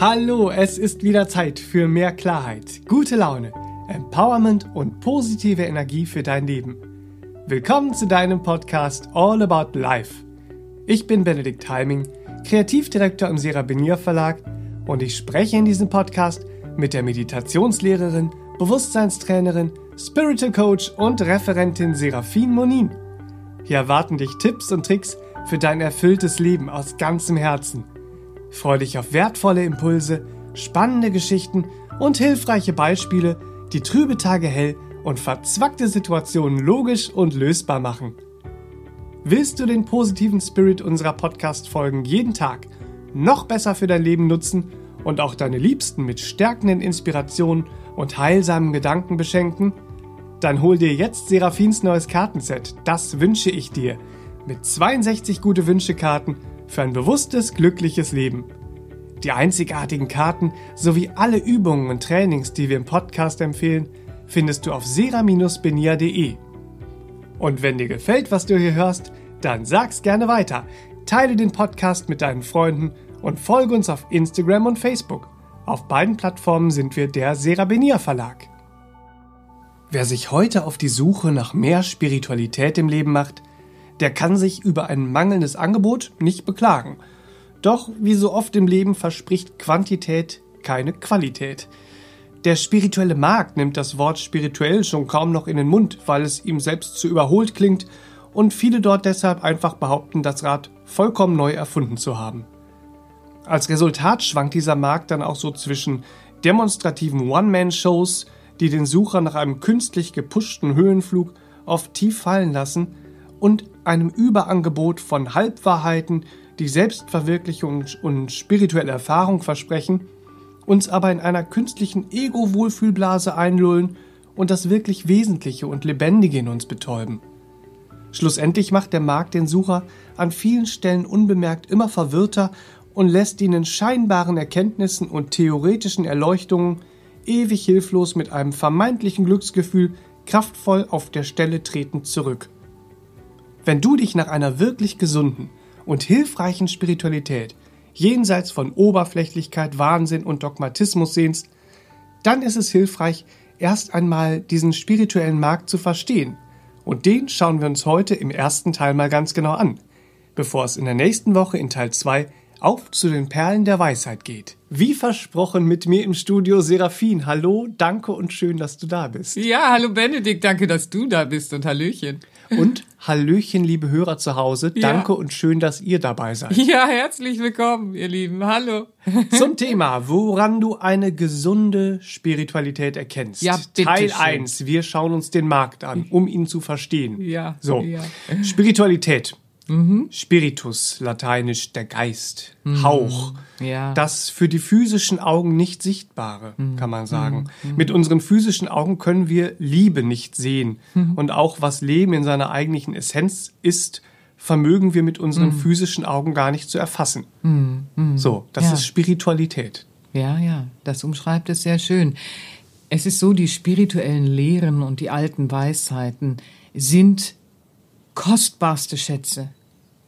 Hallo, es ist wieder Zeit für mehr Klarheit, gute Laune, Empowerment und positive Energie für dein Leben. Willkommen zu deinem Podcast All About Life. Ich bin Benedikt Heiming, Kreativdirektor im Serabinier Verlag und ich spreche in diesem Podcast mit der Meditationslehrerin, Bewusstseinstrainerin, Spiritual Coach und Referentin Serafin Monin. Hier erwarten dich Tipps und Tricks für dein erfülltes Leben aus ganzem Herzen – Freue dich auf wertvolle Impulse, spannende Geschichten und hilfreiche Beispiele, die trübe Tage hell und verzwackte Situationen logisch und lösbar machen. Willst du den positiven Spirit unserer Podcast-Folgen jeden Tag noch besser für dein Leben nutzen und auch deine Liebsten mit stärkenden Inspirationen und heilsamen Gedanken beschenken? Dann hol dir jetzt Serafins neues Kartenset. Das wünsche ich dir. Mit 62 gute Wünschekarten für ein bewusstes, glückliches Leben. Die einzigartigen Karten sowie alle Übungen und Trainings, die wir im Podcast empfehlen, findest du auf sera-benia.de. Und wenn dir gefällt, was du hier hörst, dann sag's gerne weiter. Teile den Podcast mit deinen Freunden und folge uns auf Instagram und Facebook. Auf beiden Plattformen sind wir der Serabenia Verlag. Wer sich heute auf die Suche nach mehr Spiritualität im Leben macht, der kann sich über ein mangelndes Angebot nicht beklagen. Doch wie so oft im Leben verspricht Quantität keine Qualität. Der spirituelle Markt nimmt das Wort spirituell schon kaum noch in den Mund, weil es ihm selbst zu überholt klingt und viele dort deshalb einfach behaupten, das Rad vollkommen neu erfunden zu haben. Als Resultat schwankt dieser Markt dann auch so zwischen demonstrativen One-Man-Shows, die den Sucher nach einem künstlich gepushten Höhenflug oft tief fallen lassen, und einem Überangebot von Halbwahrheiten, die Selbstverwirklichung und spirituelle Erfahrung versprechen, uns aber in einer künstlichen Ego-Wohlfühlblase einlullen und das wirklich Wesentliche und Lebendige in uns betäuben. Schlussendlich macht der Markt den Sucher an vielen Stellen unbemerkt immer verwirrter und lässt ihn in scheinbaren Erkenntnissen und theoretischen Erleuchtungen ewig hilflos mit einem vermeintlichen Glücksgefühl kraftvoll auf der Stelle tretend zurück. Wenn du dich nach einer wirklich gesunden und hilfreichen Spiritualität jenseits von Oberflächlichkeit, Wahnsinn und Dogmatismus sehnst, dann ist es hilfreich, erst einmal diesen spirituellen Markt zu verstehen. Und den schauen wir uns heute im ersten Teil mal ganz genau an, bevor es in der nächsten Woche in Teil 2 auf zu den Perlen der Weisheit geht. Wie versprochen mit mir im Studio Seraphin. Hallo, danke und schön, dass du da bist. Ja, hallo Benedikt, danke, dass du da bist und Hallöchen. Und Hallöchen, liebe Hörer zu Hause. Danke ja. und schön, dass ihr dabei seid. Ja, herzlich willkommen, ihr Lieben. Hallo. Zum Thema, woran du eine gesunde Spiritualität erkennst. Ja, bitte Teil 1. Wir schauen uns den Markt an, um ihn zu verstehen. Ja. So. Ja. Spiritualität. Mhm. Spiritus, lateinisch der Geist, mhm. Hauch. Ja. Das für die physischen Augen nicht Sichtbare, mhm. kann man sagen. Mhm. Mit unseren physischen Augen können wir Liebe nicht sehen. Mhm. Und auch was Leben in seiner eigentlichen Essenz ist, vermögen wir mit unseren mhm. physischen Augen gar nicht zu erfassen. So, das ja. ist Spiritualität. Ja, ja, das umschreibt es sehr schön. Es ist so, die spirituellen Lehren und die alten Weisheiten sind kostbarste Schätze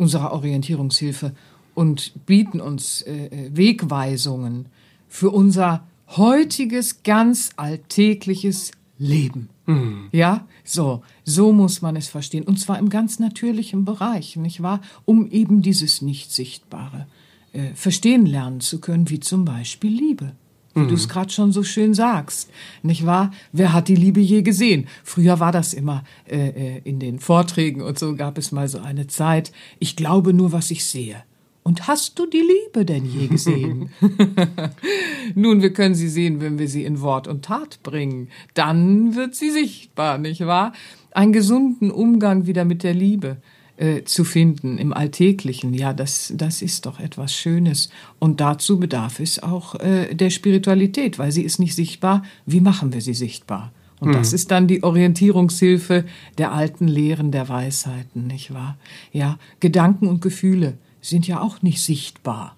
unserer Orientierungshilfe und bieten uns äh, äh, Wegweisungen für unser heutiges ganz alltägliches Leben. Mhm. Ja, so, so muss man es verstehen. Und zwar im ganz natürlichen Bereich, nicht wahr? Um eben dieses Nicht-Sichtbare äh, verstehen lernen zu können, wie zum Beispiel Liebe wie mhm. du es gerade schon so schön sagst, nicht wahr? Wer hat die Liebe je gesehen? Früher war das immer äh, äh, in den Vorträgen und so gab es mal so eine Zeit. Ich glaube nur, was ich sehe. Und hast du die Liebe denn je gesehen? Nun, wir können sie sehen, wenn wir sie in Wort und Tat bringen. Dann wird sie sichtbar, nicht wahr? Einen gesunden Umgang wieder mit der Liebe äh, zu finden im Alltäglichen. Ja, das, das ist doch etwas Schönes. Und dazu bedarf es auch äh, der Spiritualität, weil sie ist nicht sichtbar. Wie machen wir sie sichtbar? Und mhm. das ist dann die Orientierungshilfe der alten Lehren der Weisheiten, nicht wahr? Ja, Gedanken und Gefühle sind ja auch nicht sichtbar.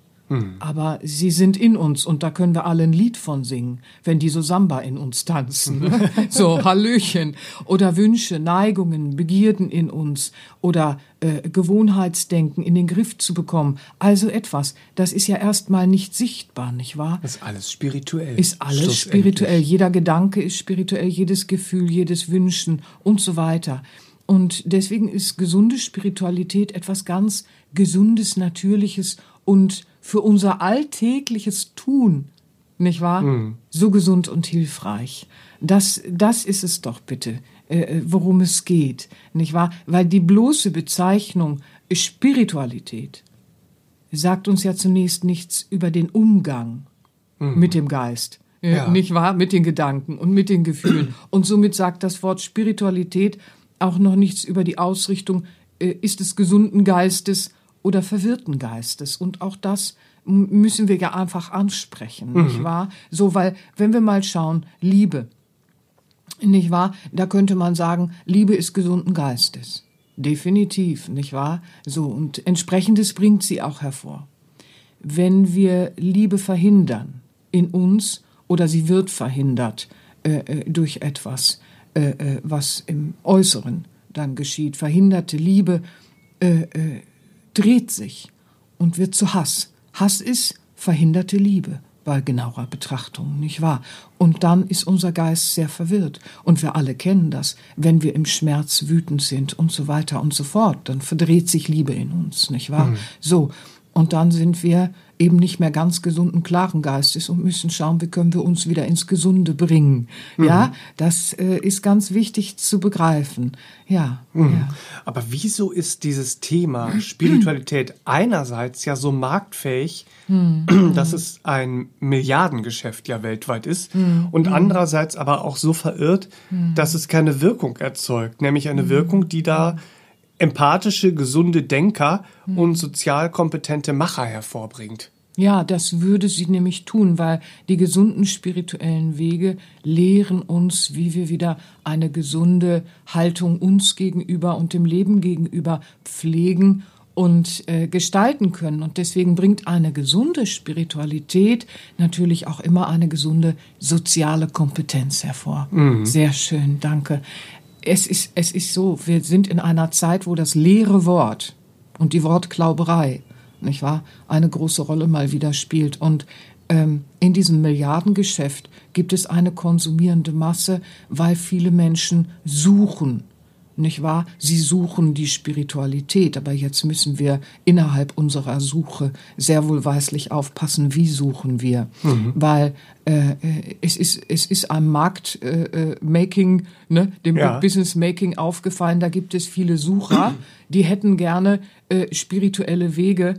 Aber sie sind in uns und da können wir alle ein Lied von singen, wenn die so Samba in uns tanzen. So Hallöchen oder Wünsche, Neigungen, Begierden in uns oder äh, Gewohnheitsdenken in den Griff zu bekommen. Also etwas, das ist ja erstmal nicht sichtbar, nicht wahr? Das ist alles spirituell. Ist alles spirituell. Jeder Gedanke ist spirituell, jedes Gefühl, jedes Wünschen und so weiter. Und deswegen ist gesunde Spiritualität etwas ganz Gesundes, Natürliches und für unser alltägliches Tun, nicht wahr? Mhm. So gesund und hilfreich. Das, das ist es doch bitte, äh, äh, worum es geht, nicht wahr? Weil die bloße Bezeichnung Spiritualität sagt uns ja zunächst nichts über den Umgang mhm. mit dem Geist. Äh, ja. Nicht wahr? Mit den Gedanken und mit den Gefühlen. Und somit sagt das Wort Spiritualität auch noch nichts über die Ausrichtung, äh, ist es gesunden Geistes oder verwirrten Geistes. Und auch das müssen wir ja einfach ansprechen, mhm. nicht wahr? So, weil, wenn wir mal schauen, Liebe, nicht wahr? Da könnte man sagen, Liebe ist gesunden Geistes. Definitiv, nicht wahr? So, und entsprechendes bringt sie auch hervor. Wenn wir Liebe verhindern in uns oder sie wird verhindert äh, äh durch etwas, äh, äh, was im Äußeren dann geschieht, verhinderte Liebe, äh, äh dreht sich und wird zu Hass. Hass ist verhinderte Liebe bei genauer Betrachtung, nicht wahr? Und dann ist unser Geist sehr verwirrt. Und wir alle kennen das. Wenn wir im Schmerz wütend sind und so weiter und so fort, dann verdreht sich Liebe in uns, nicht wahr? Mhm. So. Und dann sind wir eben nicht mehr ganz gesunden, klaren Geistes und müssen schauen, wie können wir uns wieder ins Gesunde bringen. Mhm. Ja, das äh, ist ganz wichtig zu begreifen. Ja, mhm. ja. Aber wieso ist dieses Thema Spiritualität einerseits ja so marktfähig, mhm. dass es ein Milliardengeschäft ja weltweit ist mhm. und mhm. andererseits aber auch so verirrt, dass es keine Wirkung erzeugt, nämlich eine Wirkung, die da empathische, gesunde Denker hm. und sozial kompetente Macher hervorbringt. Ja, das würde sie nämlich tun, weil die gesunden spirituellen Wege lehren uns, wie wir wieder eine gesunde Haltung uns gegenüber und dem Leben gegenüber pflegen und äh, gestalten können. Und deswegen bringt eine gesunde Spiritualität natürlich auch immer eine gesunde soziale Kompetenz hervor. Mhm. Sehr schön, danke es ist, es ist so, wir sind in einer Zeit, wo das leere Wort und die Wortklauberei, nicht wahr, eine große Rolle mal wieder spielt. Und ähm, in diesem Milliardengeschäft gibt es eine konsumierende Masse, weil viele Menschen suchen nicht wahr? Sie suchen die Spiritualität, aber jetzt müssen wir innerhalb unserer Suche sehr wohlweislich aufpassen, wie suchen wir, mhm. weil äh, es ist es ist am Marktmaking, äh, ne, dem ja. Business Making aufgefallen. Da gibt es viele Sucher, die hätten gerne äh, spirituelle Wege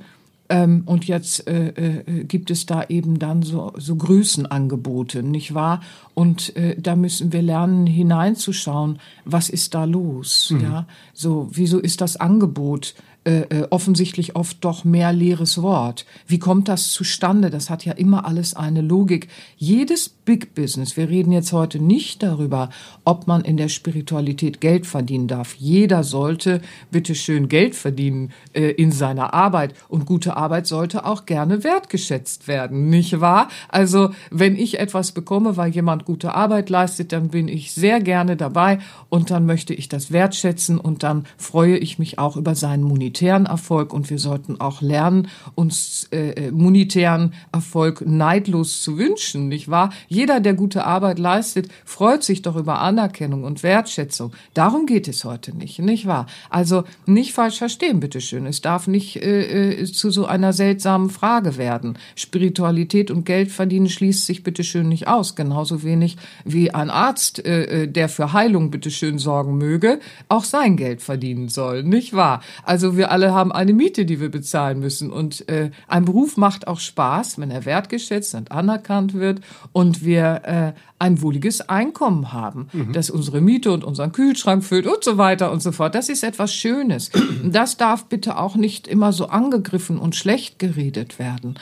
ähm, und jetzt äh, äh, gibt es da eben dann so, so Größenangebote, nicht wahr? Und äh, da müssen wir lernen, hineinzuschauen, was ist da los? Mhm. Ja, so, wieso ist das Angebot äh, äh, offensichtlich oft doch mehr leeres Wort. Wie kommt das zustande? Das hat ja immer alles eine Logik. Jedes Big Business, wir reden jetzt heute nicht darüber, ob man in der Spiritualität Geld verdienen darf. Jeder sollte bitte schön Geld verdienen äh, in seiner Arbeit und gute Arbeit sollte auch gerne wertgeschätzt werden, nicht wahr? Also wenn ich etwas bekomme, weil jemand gute Arbeit leistet, dann bin ich sehr gerne dabei und dann möchte ich das wertschätzen und dann freue ich mich auch über seinen Monitor monetären Erfolg und wir sollten auch lernen, uns äh, äh, monetären Erfolg neidlos zu wünschen, nicht wahr? Jeder, der gute Arbeit leistet, freut sich doch über Anerkennung und Wertschätzung. Darum geht es heute nicht, nicht wahr? Also nicht falsch verstehen, bitteschön. Es darf nicht äh, äh, zu so einer seltsamen Frage werden. Spiritualität und Geld verdienen schließt sich bitteschön nicht aus, genauso wenig wie ein Arzt, äh, äh der für Heilung bitteschön sorgen möge, auch sein Geld verdienen soll, nicht wahr? Also wir wir alle haben eine Miete, die wir bezahlen müssen. Und äh, ein Beruf macht auch Spaß, wenn er wertgeschätzt und anerkannt wird und wir äh, ein wohliges Einkommen haben, mhm. das unsere Miete und unseren Kühlschrank füllt und so weiter und so fort. Das ist etwas Schönes. Das darf bitte auch nicht immer so angegriffen und schlecht geredet werden.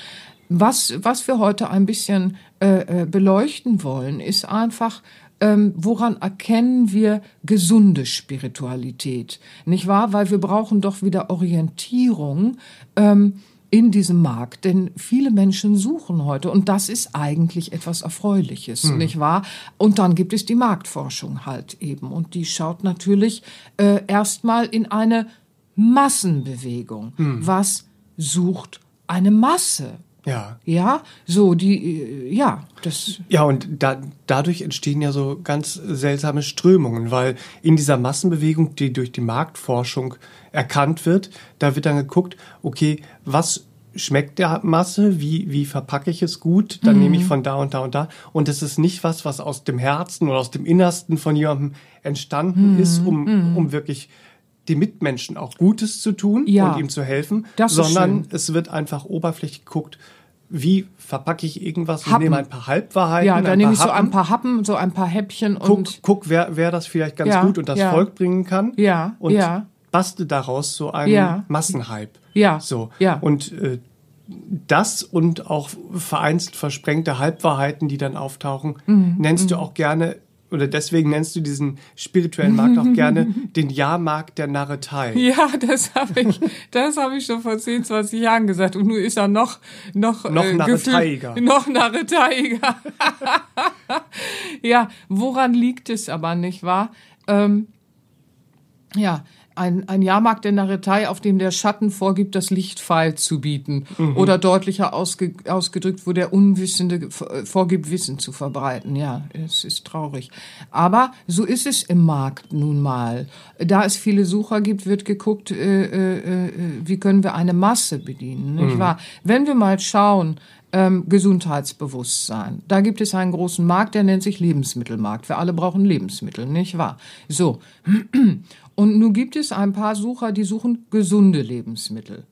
Was, was wir heute ein bisschen äh, äh beleuchten wollen, ist einfach, ähm, woran erkennen wir gesunde Spiritualität? Nicht wahr? Weil wir brauchen doch wieder Orientierung. Ähm, in diesem Markt, denn viele Menschen suchen heute und das ist eigentlich etwas Erfreuliches, hm. nicht wahr? Und dann gibt es die Marktforschung halt eben und die schaut natürlich äh, erstmal in eine Massenbewegung. Hm. Was sucht eine Masse? Ja. Ja, so die, äh, ja, das. Ja, und da, dadurch entstehen ja so ganz seltsame Strömungen, weil in dieser Massenbewegung, die durch die Marktforschung erkannt wird, da wird dann geguckt, okay, was schmeckt der Masse, wie, wie verpacke ich es gut, dann mhm. nehme ich von da und da und da. Und es ist nicht was, was aus dem Herzen oder aus dem Innersten von jemandem entstanden mhm. ist, um, mhm. um wirklich die Mitmenschen auch Gutes zu tun ja. und ihm zu helfen, sondern es wird einfach oberflächlich geguckt, wie verpacke ich irgendwas Happen. und nehme ein paar Halbwahrheiten. Ja, dann nehme ich so ein paar Happen, so ein paar Häppchen guck, und guck, wer, wer das vielleicht ganz ja, gut und das ja. Volk bringen kann. Ja, und ja. bastel daraus so einen ja. Massenhype. Ja. So. Ja. Und äh, das und auch vereinzelt versprengte Halbwahrheiten, die dann auftauchen, mhm. nennst mhm. du auch gerne oder deswegen nennst du diesen spirituellen Markt auch gerne den Jahrmarkt der Narretei. Ja, das habe ich, das habe ich schon vor 10, 20 Jahren gesagt. Und nun ist er noch, noch, noch äh, narreteiger. Noch narreteiger. ja, woran liegt es aber, nicht wahr? Ähm, ja, ein, ein Jahrmarkt der Narretei, auf dem der Schatten vorgibt, das Licht feil zu bieten. Mhm. Oder deutlicher ausge, ausgedrückt, wo der Unwissende vorgibt, Wissen zu verbreiten. Ja, es ist traurig. Aber so ist es im Markt nun mal. Da es viele Sucher gibt, wird geguckt, äh, äh, äh wie können wir eine Masse bedienen. Nicht mhm. wahr? Wenn wir mal schauen, ähm, Gesundheitsbewusstsein. Da gibt es einen großen Markt, der nennt sich Lebensmittelmarkt. Wir alle brauchen Lebensmittel, nicht wahr? So. Und nun gibt es ein paar Sucher, die suchen gesunde Lebensmittel.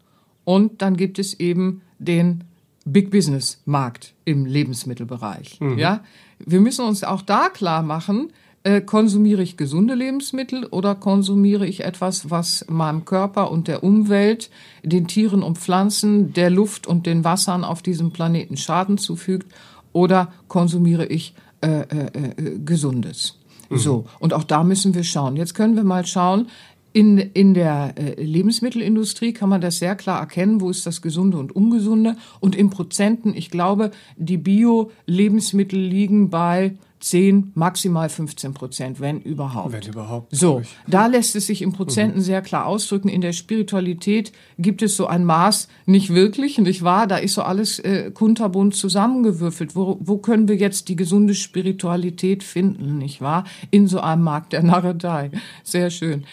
Und dann gibt es eben den Big Business Markt im Lebensmittelbereich. Mhm. Ja, wir müssen uns auch da klar machen, äh, konsumiere ich gesunde Lebensmittel oder konsumiere ich etwas, was meinem Körper und der Umwelt, den Tieren und Pflanzen, der Luft und den Wassern auf diesem Planeten Schaden zufügt oder konsumiere ich äh, äh, äh Gesundes? Mhm. So, und auch da müssen wir schauen. Jetzt können wir mal schauen, in, in der äh, Lebensmittelindustrie kann man das sehr klar erkennen, wo ist das Gesunde und Ungesunde. Und in Prozenten, ich glaube, die Bio-Lebensmittel liegen bei 10, maximal 15 Prozent, wenn überhaupt. Wenn überhaupt. So, da lässt es sich in Prozenten mhm. sehr klar ausdrücken. In der Spiritualität gibt es so ein Maß nicht wirklich, nicht wahr? Da ist so alles äh, kunterbunt zusammengewürfelt. Wo, wo können wir jetzt die gesunde Spiritualität finden, nicht wahr? In so einem Markt der Narretei. Sehr schön.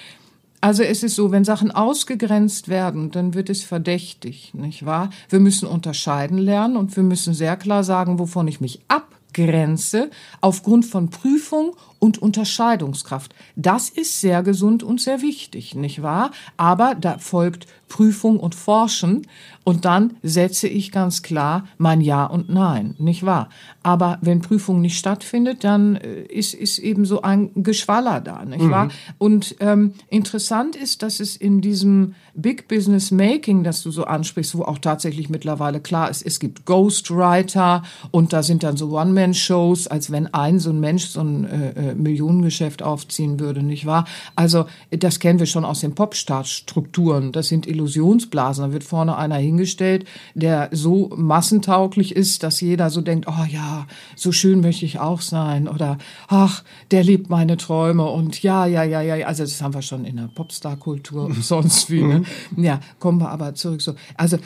Also es ist so, wenn Sachen ausgegrenzt werden, dann wird es verdächtig, nicht wahr? Wir müssen unterscheiden lernen und wir müssen sehr klar sagen, wovon ich mich ab Grenze aufgrund von Prüfung und Unterscheidungskraft. Das ist sehr gesund und sehr wichtig, nicht wahr? Aber da folgt Prüfung und Forschen und dann setze ich ganz klar mein Ja und Nein, nicht wahr? Aber wenn Prüfung nicht stattfindet, dann äh, ist, ist eben so ein Geschwaller da, nicht mhm. wahr? Und ähm, interessant ist, dass es in diesem Big Business Making, das du so ansprichst, wo auch tatsächlich mittlerweile klar ist, es gibt Ghostwriter und da sind dann so One-Man-Shows, als wenn ein so ein Mensch so ein äh, äh Millionengeschäft aufziehen würde, nicht wahr? Also das kennen wir schon aus den Popstar-Strukturen. Das sind Illusionsblasen. Da wird vorne einer hingestellt, der so massentauglich ist, dass jeder so denkt, oh ja, so schön möchte ich auch sein oder ach, der liebt meine Träume und ja, ja, ja, ja. Also das haben wir schon in der Popstar-Kultur und sonst wie. Ne? Mhm. Ja, kommen wir aber zurück so. Also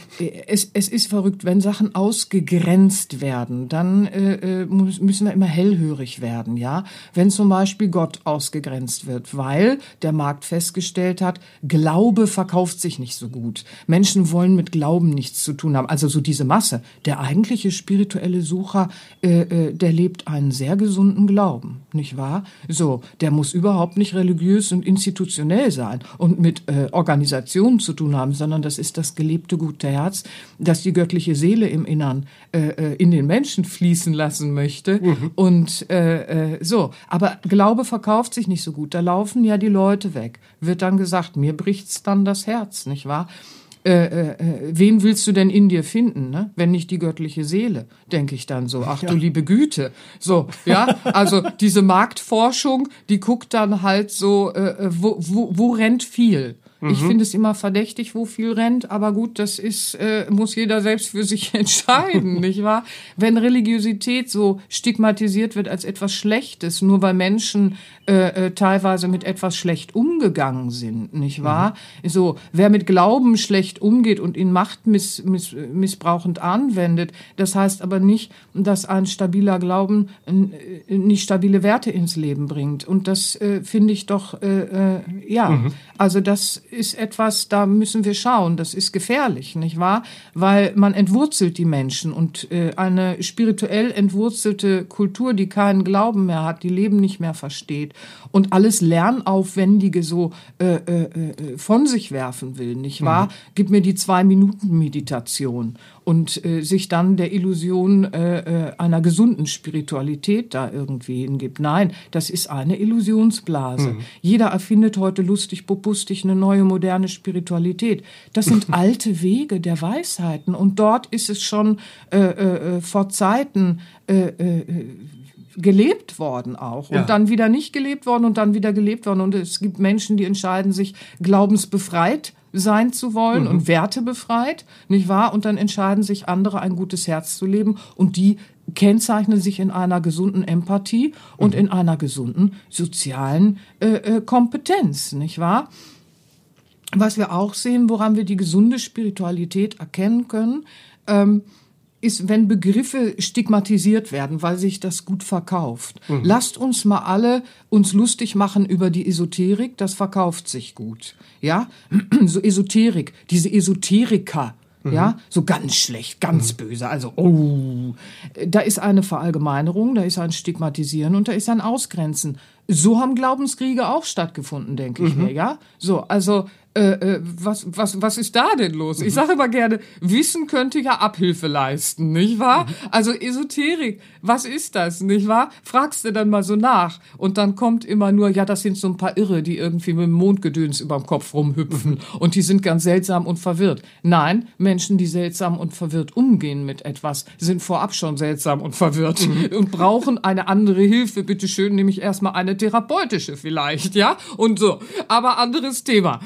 es, es ist verrückt, wenn Sachen ausgegrenzt werden, dann äh, äh müssen wir immer hellhörig werden, ja. Wenn zum Beispiel Gott ausgegrenzt wird, weil der Markt festgestellt hat, Glaube verkauft sich nicht so gut. Menschen wollen mit Glauben nichts zu tun haben. Also so diese Masse. Der eigentliche spirituelle Sucher, äh, äh, der lebt einen sehr gesunden Glauben, nicht wahr? So, der muss überhaupt nicht religiös und institutionell sein und mit äh, Organisationen zu tun haben, sondern das ist das gelebte gute Herz, das die göttliche Seele im Innern äh, äh in den Menschen fließen lassen möchte. Mhm. Und äh, so, aber Glaube verkauft sich nicht so gut. Da laufen ja die Leute weg. Wird dann gesagt, mir bricht's dann das Herz, nicht wahr? Äh, äh, äh, wen willst du denn in dir finden, ne? wenn nicht die göttliche Seele, denke ich dann so. Ach ja. du liebe Güte. So, ja, also diese Marktforschung, die guckt dann halt so, äh, äh wo, wo, wo rennt viel? Ich finde es immer verdächtig, wo viel rennt, aber gut, das ist, äh, muss jeder selbst für sich entscheiden, nicht wahr? Wenn Religiosität so stigmatisiert wird als etwas Schlechtes, nur weil Menschen äh, äh, teilweise mit etwas schlecht umgegangen sind, nicht wahr? Mhm. So, wer mit Glauben schlecht umgeht und ihn Macht miss, anwendet, das heißt aber nicht, dass ein stabiler Glauben äh, nicht stabile Werte ins Leben bringt. Und das äh, finde ich doch, äh, äh, ja, mhm. also das ist etwas, da müssen wir schauen. Das ist gefährlich, nicht wahr? Weil man entwurzelt die Menschen und äh, eine spirituell entwurzelte Kultur, die keinen Glauben mehr hat, die Leben nicht mehr versteht und alles Lernaufwendige so äh, äh, äh von sich werfen will, nicht wahr? Mhm. Gib mir die zwei Minuten Meditation und äh, sich dann der Illusion äh, äh, einer gesunden Spiritualität da irgendwie hingibt. Nein, das ist eine Illusionsblase. Mhm. Jeder erfindet heute lustig, bobustig eine neue moderne Spiritualität. Das sind alte Wege der Weisheiten und dort ist es schon äh, äh, äh vor Zeiten äh, äh, gelebt worden auch ja. und dann wieder nicht gelebt worden und dann wieder gelebt worden und es gibt Menschen, die entscheiden sich glaubensbefreit sein zu wollen mhm. und Werte befreit, nicht wahr? Und dann entscheiden sich andere, ein gutes Herz zu leben und die kennzeichnen sich in einer gesunden Empathie und mhm. in einer gesunden sozialen äh, äh, Kompetenz, nicht wahr? Was wir auch sehen, woran wir die gesunde Spiritualität erkennen können, ähm, ist, wenn Begriffe stigmatisiert werden, weil sich das gut verkauft. Mhm. Lasst uns mal alle uns lustig machen über die Esoterik, das verkauft sich gut. Ja, so Esoterik, diese Esoteriker, Mhm. Ja, so ganz schlecht, ganz mhm. böse. Also, oh, da ist eine Verallgemeinerung, da ist ein Stigmatisieren und da ist ein Ausgrenzen. So haben Glaubenskriege auch stattgefunden, denke ich mhm. mir, ja? So, also äh, äh, was, was, was ist da denn los? Ich mhm. sage immer gerne, Wissen könnte ja Abhilfe leisten, nicht wahr? Mhm. Also Esoterik, was ist das, nicht wahr? Fragst du dann mal so nach und dann kommt immer nur, ja, das sind so ein paar Irre, die irgendwie mit dem Mondgedöns überm Kopf rumhüpfen mhm. und die sind ganz seltsam und verwirrt. Nein, Menschen, die seltsam und verwirrt umgehen mit etwas, sind vorab schon seltsam und verwirrt und brauchen eine andere Hilfe, bitteschön, nämlich erstmal eine therapeutische vielleicht, ja? Und so. Aber anderes Thema.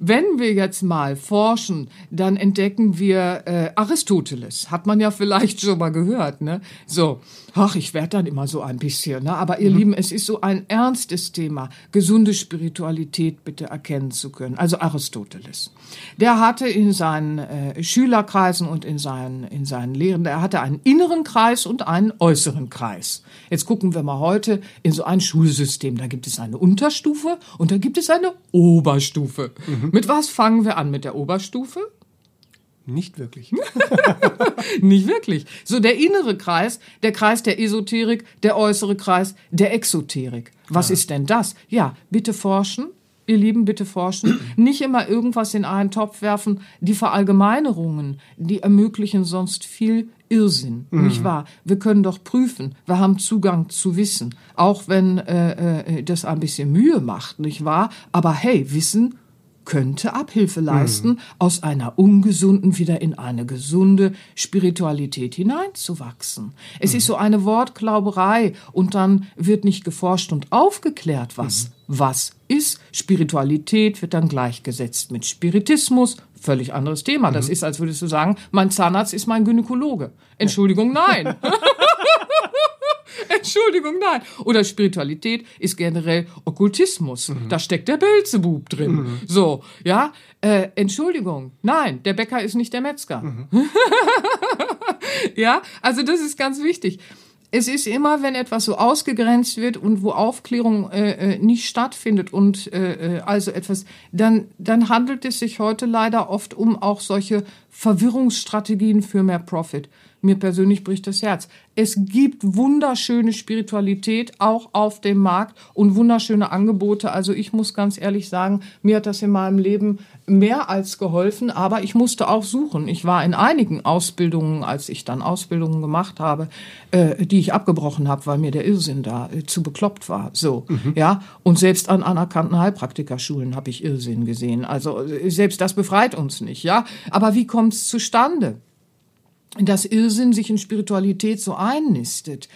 Wenn wir jetzt mal forschen, dann entdecken wir äh, Aristoteles. Hat man ja vielleicht schon mal gehört, ne? So, ach, ich werde dann immer so ein bisschen, ne? Aber ihr mhm. Lieben, es ist so ein ernstes Thema, gesunde Spiritualität bitte erkennen zu können. Also Aristoteles. Der hatte in seinen äh, Schülerkreisen und in seinen, in seinen Lehren, er hatte einen inneren Kreis und einen äußeren Kreis. Jetzt gucken wir mal heute in so ein Schulsystem. Da gibt es eine Unterstufe und da gibt es eine Oberstufe. Mhm. Mit was fangen wir an? Mit der Oberstufe? Nicht wirklich. Nicht wirklich. So der innere Kreis, der Kreis der Esoterik, der äußere Kreis der Exoterik. Was ah. ist denn das? Ja, bitte forschen, ihr Lieben, bitte forschen. Nicht immer irgendwas in einen Topf werfen. Die Verallgemeinerungen, die ermöglichen sonst viel Irrsinn, mhm. nicht wahr? Wir können doch prüfen. Wir haben Zugang zu Wissen, auch wenn äh, äh, das ein bisschen Mühe macht, nicht wahr? Aber hey, Wissen könnte Abhilfe leisten, mhm. aus einer ungesunden wieder in eine gesunde Spiritualität hineinzuwachsen. Es mhm. ist so eine Wortklauberei und dann wird nicht geforscht und aufgeklärt, was mhm. was ist. Spiritualität wird dann gleichgesetzt mit Spiritismus. Völlig anderes Thema. Das mhm. ist, als würdest du sagen, mein Zahnarzt ist mein Gynäkologe. Entschuldigung, nein. Entschuldigung, nein. Oder Spiritualität ist generell Okkultismus. Mhm. Da steckt der Belzebub drin. Mhm. So, ja. Äh, Entschuldigung, nein, der Bäcker ist nicht der Metzger. Mhm. ja, also das ist ganz wichtig. Es ist immer, wenn etwas so ausgegrenzt wird und wo Aufklärung äh, äh nicht stattfindet und äh, äh, also etwas, dann, dann handelt es sich heute leider oft um auch solche Verwirrungsstrategien für mehr Profit. Mir persönlich bricht das Herz. Es gibt wunderschöne Spiritualität auch auf dem Markt und wunderschöne Angebote. Also ich muss ganz ehrlich sagen, mir hat das in meinem Leben mehr als geholfen, aber ich musste auch suchen. Ich war in einigen Ausbildungen, als ich dann Ausbildungen gemacht habe, äh, die ich abgebrochen habe, weil mir der Irrsinn da äh, zu bekloppt war. So, mhm. ja. Und selbst an anerkannten Heilpraktikerschulen habe ich Irrsinn gesehen. Also äh, selbst das befreit uns nicht, ja. Aber wie kommt es zustande? Dass Irrsinn sich in Spiritualität so einnistet.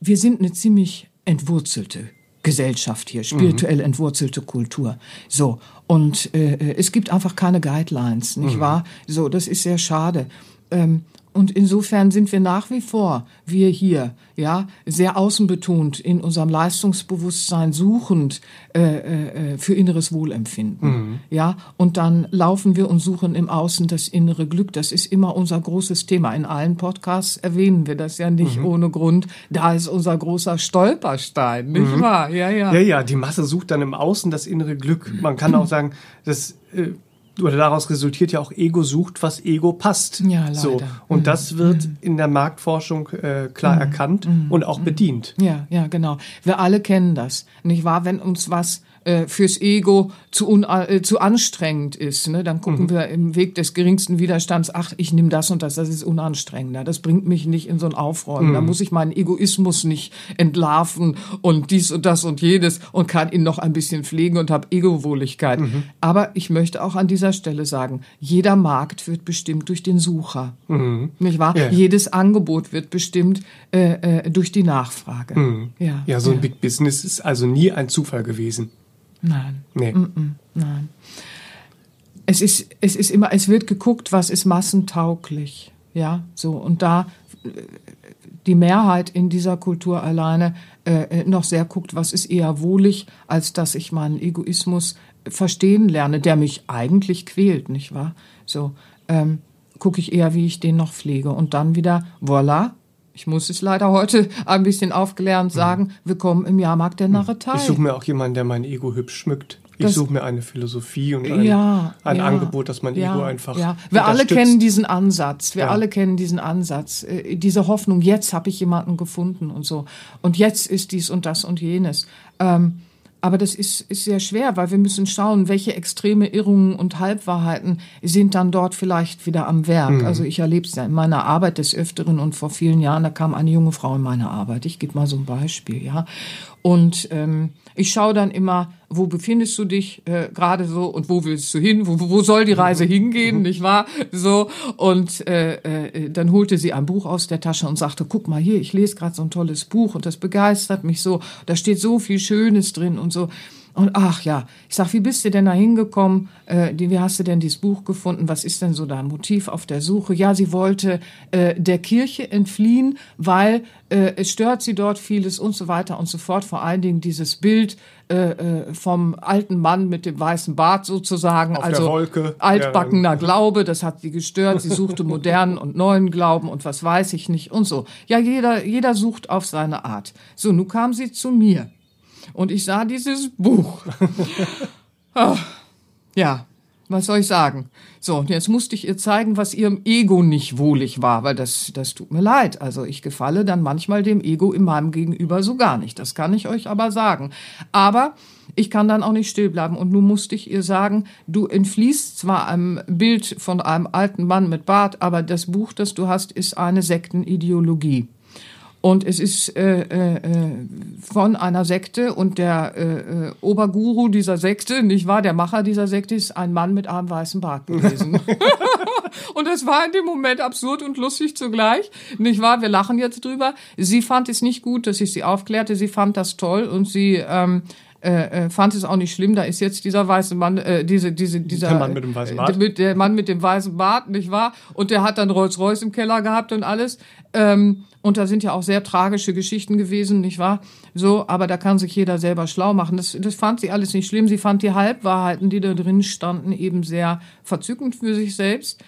Wir sind eine ziemlich entwurzelte Gesellschaft hier, spirituell entwurzelte Kultur. So, und äh, es gibt einfach keine Guidelines, nicht wahr? So, das ist sehr schade. Ähm, und insofern sind wir nach wie vor, wir hier, ja, sehr außenbetont in unserem Leistungsbewusstsein suchend äh, äh, für inneres Wohlempfinden. Ja, und dann laufen wir und suchen im Außen das innere Glück. Das ist immer unser großes Thema. In allen Podcasts erwähnen wir das ja nicht ohne Grund. Da ist unser großer Stolperstein, nicht wahr? Ja, ja. Ja, ja, die Masse sucht dann im Außen das innere Glück. Man kann auch sagen, das äh, oder daraus resultiert ja auch Ego sucht, was Ego passt. Ja, leider. So und das wird in der Marktforschung äh, klar erkannt und auch bedient. Ja, ja, genau. Wir alle kennen das, nicht wahr? Wenn uns was äh, fürs Ego zu, un, äh, zu anstrengend ist, ne, dann gucken wir im Weg des geringsten Widerstands, ach, ich nehme das und das, das ist unanstrengender, das bringt mich nicht in so ein Aufräumen, da muss ich meinen Egoismus nicht entlarven und dies und das und jedes und kann ihn noch ein bisschen pflegen und habe Egowohligkeit. Aber ich möchte auch an dieser Stelle sagen, jeder Markt wird bestimmt durch den Sucher, nicht wahr? Ja. Jedes Angebot wird bestimmt äh, äh, durch die Nachfrage. Ja, Ja, so ein Big Business ist also nie ein Zufall gewesen. Nein. Nee. Nein. Es ist, es ist immer, es wird geguckt, was ist massentauglich. Ja, so. Und da äh, die Mehrheit in dieser Kultur alleine äh, noch sehr guckt, was ist eher wohlig, als dass ich meinen Egoismus verstehen lerne, der mich eigentlich quält, nicht wahr? So, ähm, gucke ich eher, wie ich den noch pflege. Und dann wieder, voilà, ich muss es leider heute ein bisschen aufgelernt sagen, willkommen im Jahrmarkt der Narretei. Ich suche mir auch jemanden, der mein Ego hübsch schmückt. Ich suche mir eine Philosophie und ein, ja, ein ja, Angebot, das mein ja, Ego einfach. Ja. Wir alle kennen diesen Ansatz. Wir alle kennen diesen Ansatz. Äh, diese Hoffnung, jetzt habe ich jemanden gefunden und so. Und jetzt ist dies und das und jenes. Ähm, aber das ist, ist sehr schwer, weil wir müssen schauen, welche extreme Irrungen und Halbwahrheiten sind dann dort vielleicht wieder am Werk. Mhm. Also ich erlebe es ja in meiner Arbeit des Öfteren und vor vielen Jahren, da kam eine junge Frau in meine Arbeit. Ich gebe mal so ein Beispiel, ja. Und ähm, ich schaue dann immer, wo befindest du dich äh, gerade so und wo willst du hin? Wo, wo soll die Reise hingehen, nicht wahr? So und äh, äh, dann holte sie ein Buch aus der Tasche und sagte: Guck mal hier, ich lese gerade so ein tolles Buch und das begeistert mich so. Da steht so viel Schönes drin und so. Und ach ja, ich sag, wie bist du denn da hingekommen? Äh, wie hast du denn dieses Buch gefunden? Was ist denn so dein Motiv auf der Suche? Ja, sie wollte äh, der Kirche entfliehen, weil äh, es stört sie dort vieles und so weiter und so fort. Vor allen Dingen dieses Bild äh, äh, vom alten Mann mit dem weißen Bart sozusagen, Auf also altbackener Glaube, das hat sie gestört. Sie suchte modernen und neuen Glauben und was weiß ich nicht und so. Ja, jeder, jeder sucht auf seine Art. So, nun kam sie zu mir und ich sah dieses Buch. Ah, ja, was soll ich sagen? So, und jetzt musste ich ihr zeigen, was ihrem Ego nicht wohlig war, weil das, das tut mir leid. Also ich gefalle dann manchmal dem Ego in meinem Gegenüber so gar nicht. Das kann ich euch aber sagen. Aber ich kann dann auch nicht still bleiben. Und nun musste ich ihr sagen, du entfliehst zwar einem Bild von einem alten Mann mit Bart, aber das Buch, das du hast, ist eine Sektenideologie. Und es ist äh, äh, äh, von einer Sekte und der äh, äh, Oberguru dieser Sekte, nicht wahr, der Macher dieser Sekte ist ein Mann mit einem weißen Bart gewesen. und das war in dem Moment absurd und lustig zugleich, nicht wahr? Wir lachen jetzt drüber. Sie fand es nicht gut, dass ich sie aufklärte. Sie fand das toll und sie ähm, äh, äh, fand es auch nicht schlimm. Da ist jetzt dieser weiße Mann, äh, diese, diese, dieser Der Mann mit dem weißen Bart. äh, der Mann mit dem weißen Bart, nicht wahr? Und der hat dann Rolls-Royce im Keller gehabt und alles. Ähm, und da sind ja auch sehr tragische Geschichten gewesen, nicht wahr? So, aber da kann sich jeder selber schlau machen. Das, das fand sie alles nicht schlimm. Sie fand die Halbwahrheiten, die da drin standen, eben sehr verzückend für sich selbst.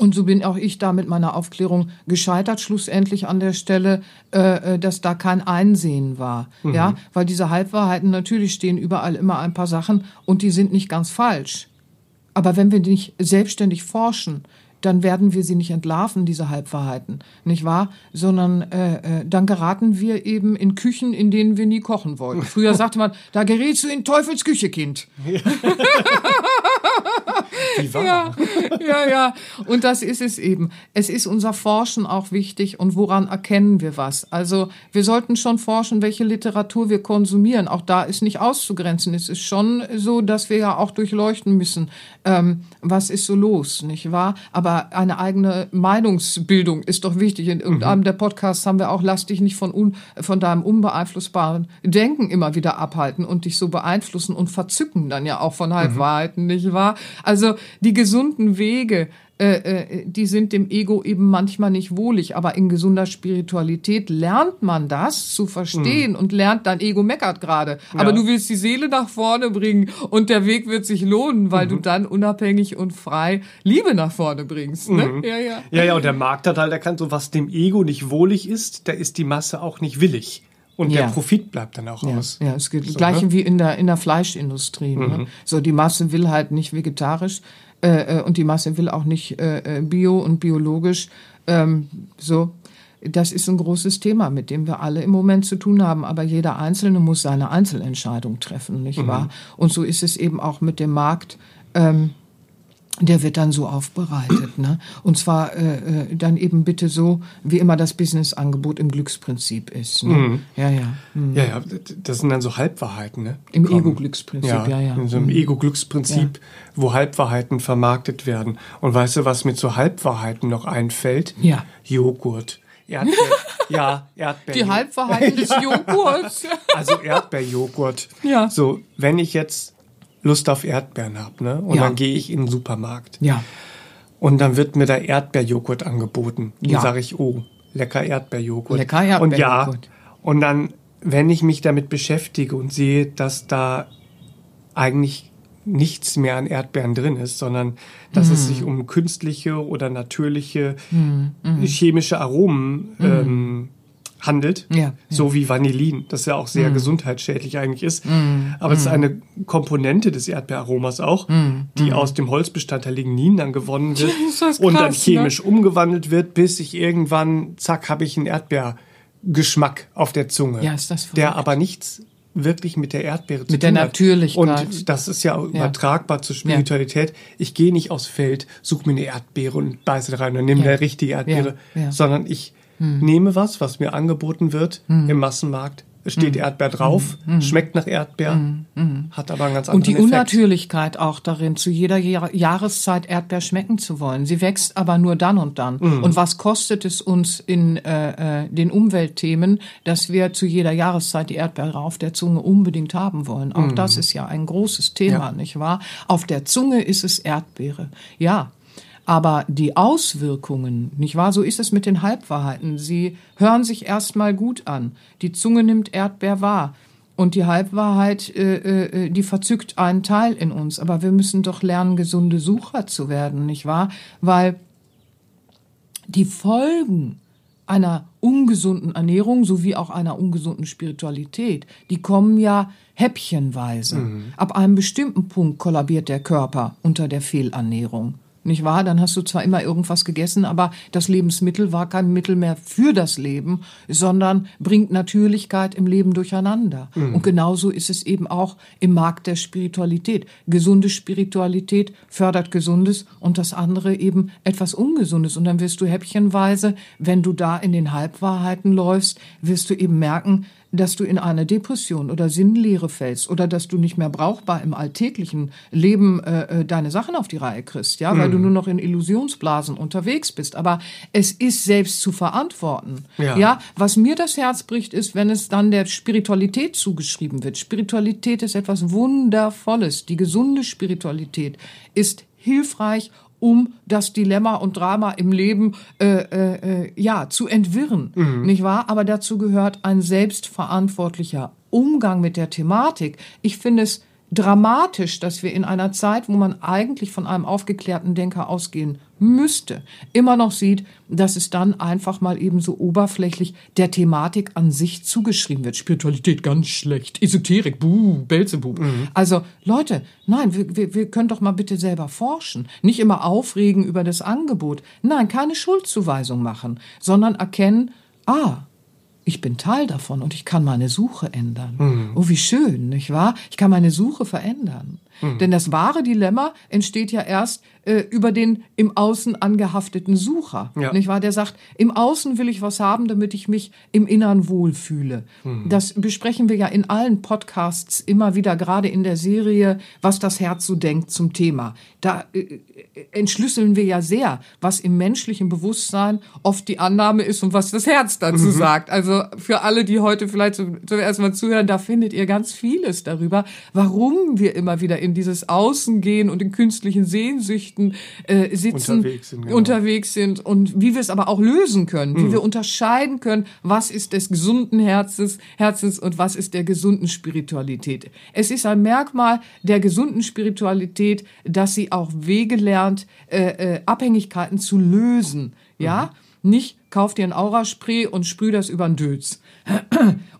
Und so bin auch ich da mit meiner Aufklärung gescheitert, schlussendlich an der Stelle, äh, äh, dass da kein Einsehen war. Ja, weil diese Halbwahrheiten natürlich stehen überall immer ein paar Sachen und die sind nicht ganz falsch. Aber wenn wir nicht selbstständig forschen, dann werden wir sie nicht entlarven, diese Halbwahrheiten, nicht wahr? Sondern äh, äh, dann geraten wir eben in Küchen, in denen wir nie kochen wollten. Früher sagte man, da gerätst du in Teufels Küche, Kind. Wahr? Ja, ja, ja. Und das ist es eben. Es ist unser Forschen auch wichtig und woran erkennen wir was? Also wir sollten schon forschen, welche Literatur wir konsumieren. Auch da ist nicht auszugrenzen. Es ist schon so, dass wir ja auch durchleuchten müssen, ähm, was ist so los, nicht wahr? Aber eine eigene Meinungsbildung ist doch wichtig. In irgendeinem mhm. der Podcasts haben wir auch, lass dich nicht von, un, von deinem unbeeinflussbaren Denken immer wieder abhalten und dich so beeinflussen und verzücken dann ja auch von Halbwahrheiten, mhm. nicht wahr? Also die gesunden Wege, äh, äh, die sind dem Ego eben manchmal nicht wohlig, aber in gesunder Spiritualität lernt man das zu verstehen mhm. und lernt, dein Ego meckert gerade, aber ja. du willst die Seele nach vorne bringen und der Weg wird sich lohnen, weil mhm. du dann unabhängig und frei Liebe nach vorne bringst. Ne? Mhm. Ja, ja. ja, ja, und der Markt hat halt erkannt, so was dem Ego nicht wohlig ist, da ist die Masse auch nicht willig. Und ja. der Profit bleibt dann auch ja. aus. Ja, es geht so, gleiche ne? wie in der, in der Fleischindustrie. Ne? Mhm. Ne? So, die Masse will halt nicht vegetarisch äh, äh, und die Masse will auch nicht äh, äh, bio und biologisch. Ähm, so, das ist ein großes Thema, mit dem wir alle im Moment zu tun haben. Aber jeder Einzelne muss seine Einzelentscheidung treffen, nicht mhm. wahr? Und so ist es eben auch mit dem Markt. Ähm, der wird dann so aufbereitet. Ne? Und zwar äh, äh, dann eben bitte so, wie immer das Businessangebot im Glücksprinzip ist. Ne? Mhm. Ja, ja. Mhm. Ja, ja, das sind dann so Halbwahrheiten. Ne? Im Ego-Glücksprinzip, ja, ja, ja. In so einem mhm. Ego-Glücksprinzip, ja. wo Halbwahrheiten vermarktet werden. Und weißt du, was mir zu Halbwahrheiten noch einfällt? Ja. Joghurt. Erdbeer, ja, Erdbeer. Die Halbwahrheiten des Joghurts. Also Erdbeerjoghurt. Ja. So, wenn ich jetzt Lust auf Erdbeeren habe, ne? Und ja. dann gehe ich in den Supermarkt. Ja. Und dann wird mir da Erdbeerjoghurt angeboten. Dann ja. sage ich, oh, lecker Erdbeerjoghurt. Lecker Erdbeerjoghurt. Und ja, und dann, wenn ich mich damit beschäftige und sehe, dass da eigentlich nichts mehr an Erdbeeren drin ist, sondern dass mm. es sich um künstliche oder natürliche mm. chemische Aromen mm. ähm, handelt, ja, so ja. wie Vanillin, das ja auch sehr mm. gesundheitsschädlich eigentlich ist. Mm. Aber es ist mm. eine Komponente des Erdbeeraromas auch, mm. die mm. aus dem Holzbestandteil Lignin dann gewonnen wird krass, und dann ne? chemisch ne? umgewandelt wird, bis ich irgendwann, zack, habe ich einen Erdbeergeschmack auf der Zunge. Ja, ist das verrückt. Der aber nichts wirklich mit der Erdbeere zu mit tun der Natürlichkeit. Und das ist ja übertragbar ja. zur Spiritualität. Ich gehe nicht aufs Feld, suche mir eine Erdbeere und beiße da rein und nehme ja. eine richtige Erdbeere, sondern ich hm. nehme was, was mir angeboten wird hm. im Massenmarkt. Es steht hm. Erdbeer drauf, hm. schmeckt nach Erdbeer, hm. hat aber einen ganz anderen Und die Effekt. Unnatürlichkeit auch darin, zu jeder Jahreszeit Erdbeer schmecken zu wollen. Sie wächst aber nur dann und dann. Und was kostet es uns in äh, äh, den Umweltthemen, dass wir zu jeder Jahreszeit die Erdbeere auf der Zunge unbedingt haben wollen? Auch das ist ja ein großes Thema, ja. nicht wahr? Auf der Zunge ist es Erdbeere. Ja, aber die Auswirkungen, nicht wahr? So ist es mit den Halbwahrheiten. Sie hören sich erstmal gut an. Die Zunge nimmt Erdbeer wahr. Und die Halbwahrheit, äh, äh, die verzückt einen Teil in uns. Aber wir müssen doch lernen, gesunde Sucher zu werden, nicht wahr? Weil die Folgen einer ungesunden Ernährung sowie auch einer ungesunden Spiritualität, die kommen ja häppchenweise. Mhm. Ab einem bestimmten Punkt kollabiert der Körper unter der Fehlernährung nicht wahr? Dann hast du zwar immer irgendwas gegessen, aber das Lebensmittel war kein Mittel mehr für das Leben, sondern bringt Natürlichkeit im Leben durcheinander. Mhm. Und genauso ist es eben auch im Markt der Spiritualität. Gesunde Spiritualität fördert Gesundes und das andere eben etwas Ungesundes. Und dann wirst du häppchenweise, wenn du da in den Halbwahrheiten läufst, wirst du eben merken, dass du in eine Depression oder Sinnlehre fällst oder dass du nicht mehr brauchbar im alltäglichen Leben äh, äh deine Sachen auf die Reihe kriegst, ja, weil mm. du mhm. nur noch in Illusionsblasen unterwegs bist. Aber es ist selbst zu verantworten. Ja. ja, was mir das Herz bricht, ist, wenn es dann der Spiritualität zugeschrieben wird. Spiritualität ist etwas Wundervolles. Die gesunde Spiritualität ist hilfreich um das Dilemma und Drama im Leben äh, äh, äh, ja zu entwirren, mhm. nicht wahr? Aber dazu gehört ein selbstverantwortlicher Umgang mit der Thematik. Ich finde es dramatisch, dass wir in einer Zeit, wo man eigentlich von einem aufgeklärten Denker ausgehen müsste, immer noch sieht, dass es dann einfach mal eben so oberflächlich der Thematik an sich zugeschrieben wird. Spiritualität ganz schlecht, Esoterik, buh, Belzebub. Mhm. Also Leute, nein, wir, wir, wir können doch mal bitte selber forschen. Nicht immer aufregen über das Angebot. Nein, keine Schuldzuweisung machen, sondern erkennen, ah, ich bin Teil davon und ich kann meine Suche ändern. Oh, wie schön, nicht wahr? Ich kann meine Suche verändern. Denn das wahre Dilemma entsteht ja erst äh, über den im Außen angehafteten Sucher, Ja. nicht wahr? Der sagt, im Außen will ich was haben, damit ich mich im Innern wohlfühle. Das besprechen wir ja in allen Podcasts immer wieder, gerade in der Serie, was das Herz so denkt zum Thema. Da äh, äh, entschlüsseln wir ja sehr, was im menschlichen Bewusstsein oft die Annahme ist und was das Herz dazu sagt. Also für alle, die heute vielleicht zum, zum ersten Mal zuhören, da findet ihr ganz vieles darüber, warum wir immer wieder in dieses Außen gehen und in künstlichen Sehnsüchten äh, sitzen, Unterwegs sind, genau. unterwegs sind und wie wir es aber auch lösen können, Mhm. wie wir unterscheiden können, was ist des gesunden Herzens, Herzens und was ist der gesunden Spiritualität. Es ist ein Merkmal der gesunden Spiritualität, dass sie auch Wege lernt, äh, äh, Abhängigkeiten zu lösen. Ja, Mhm. Nicht kauf dir ein Auraspray und sprüh das über den Dötz.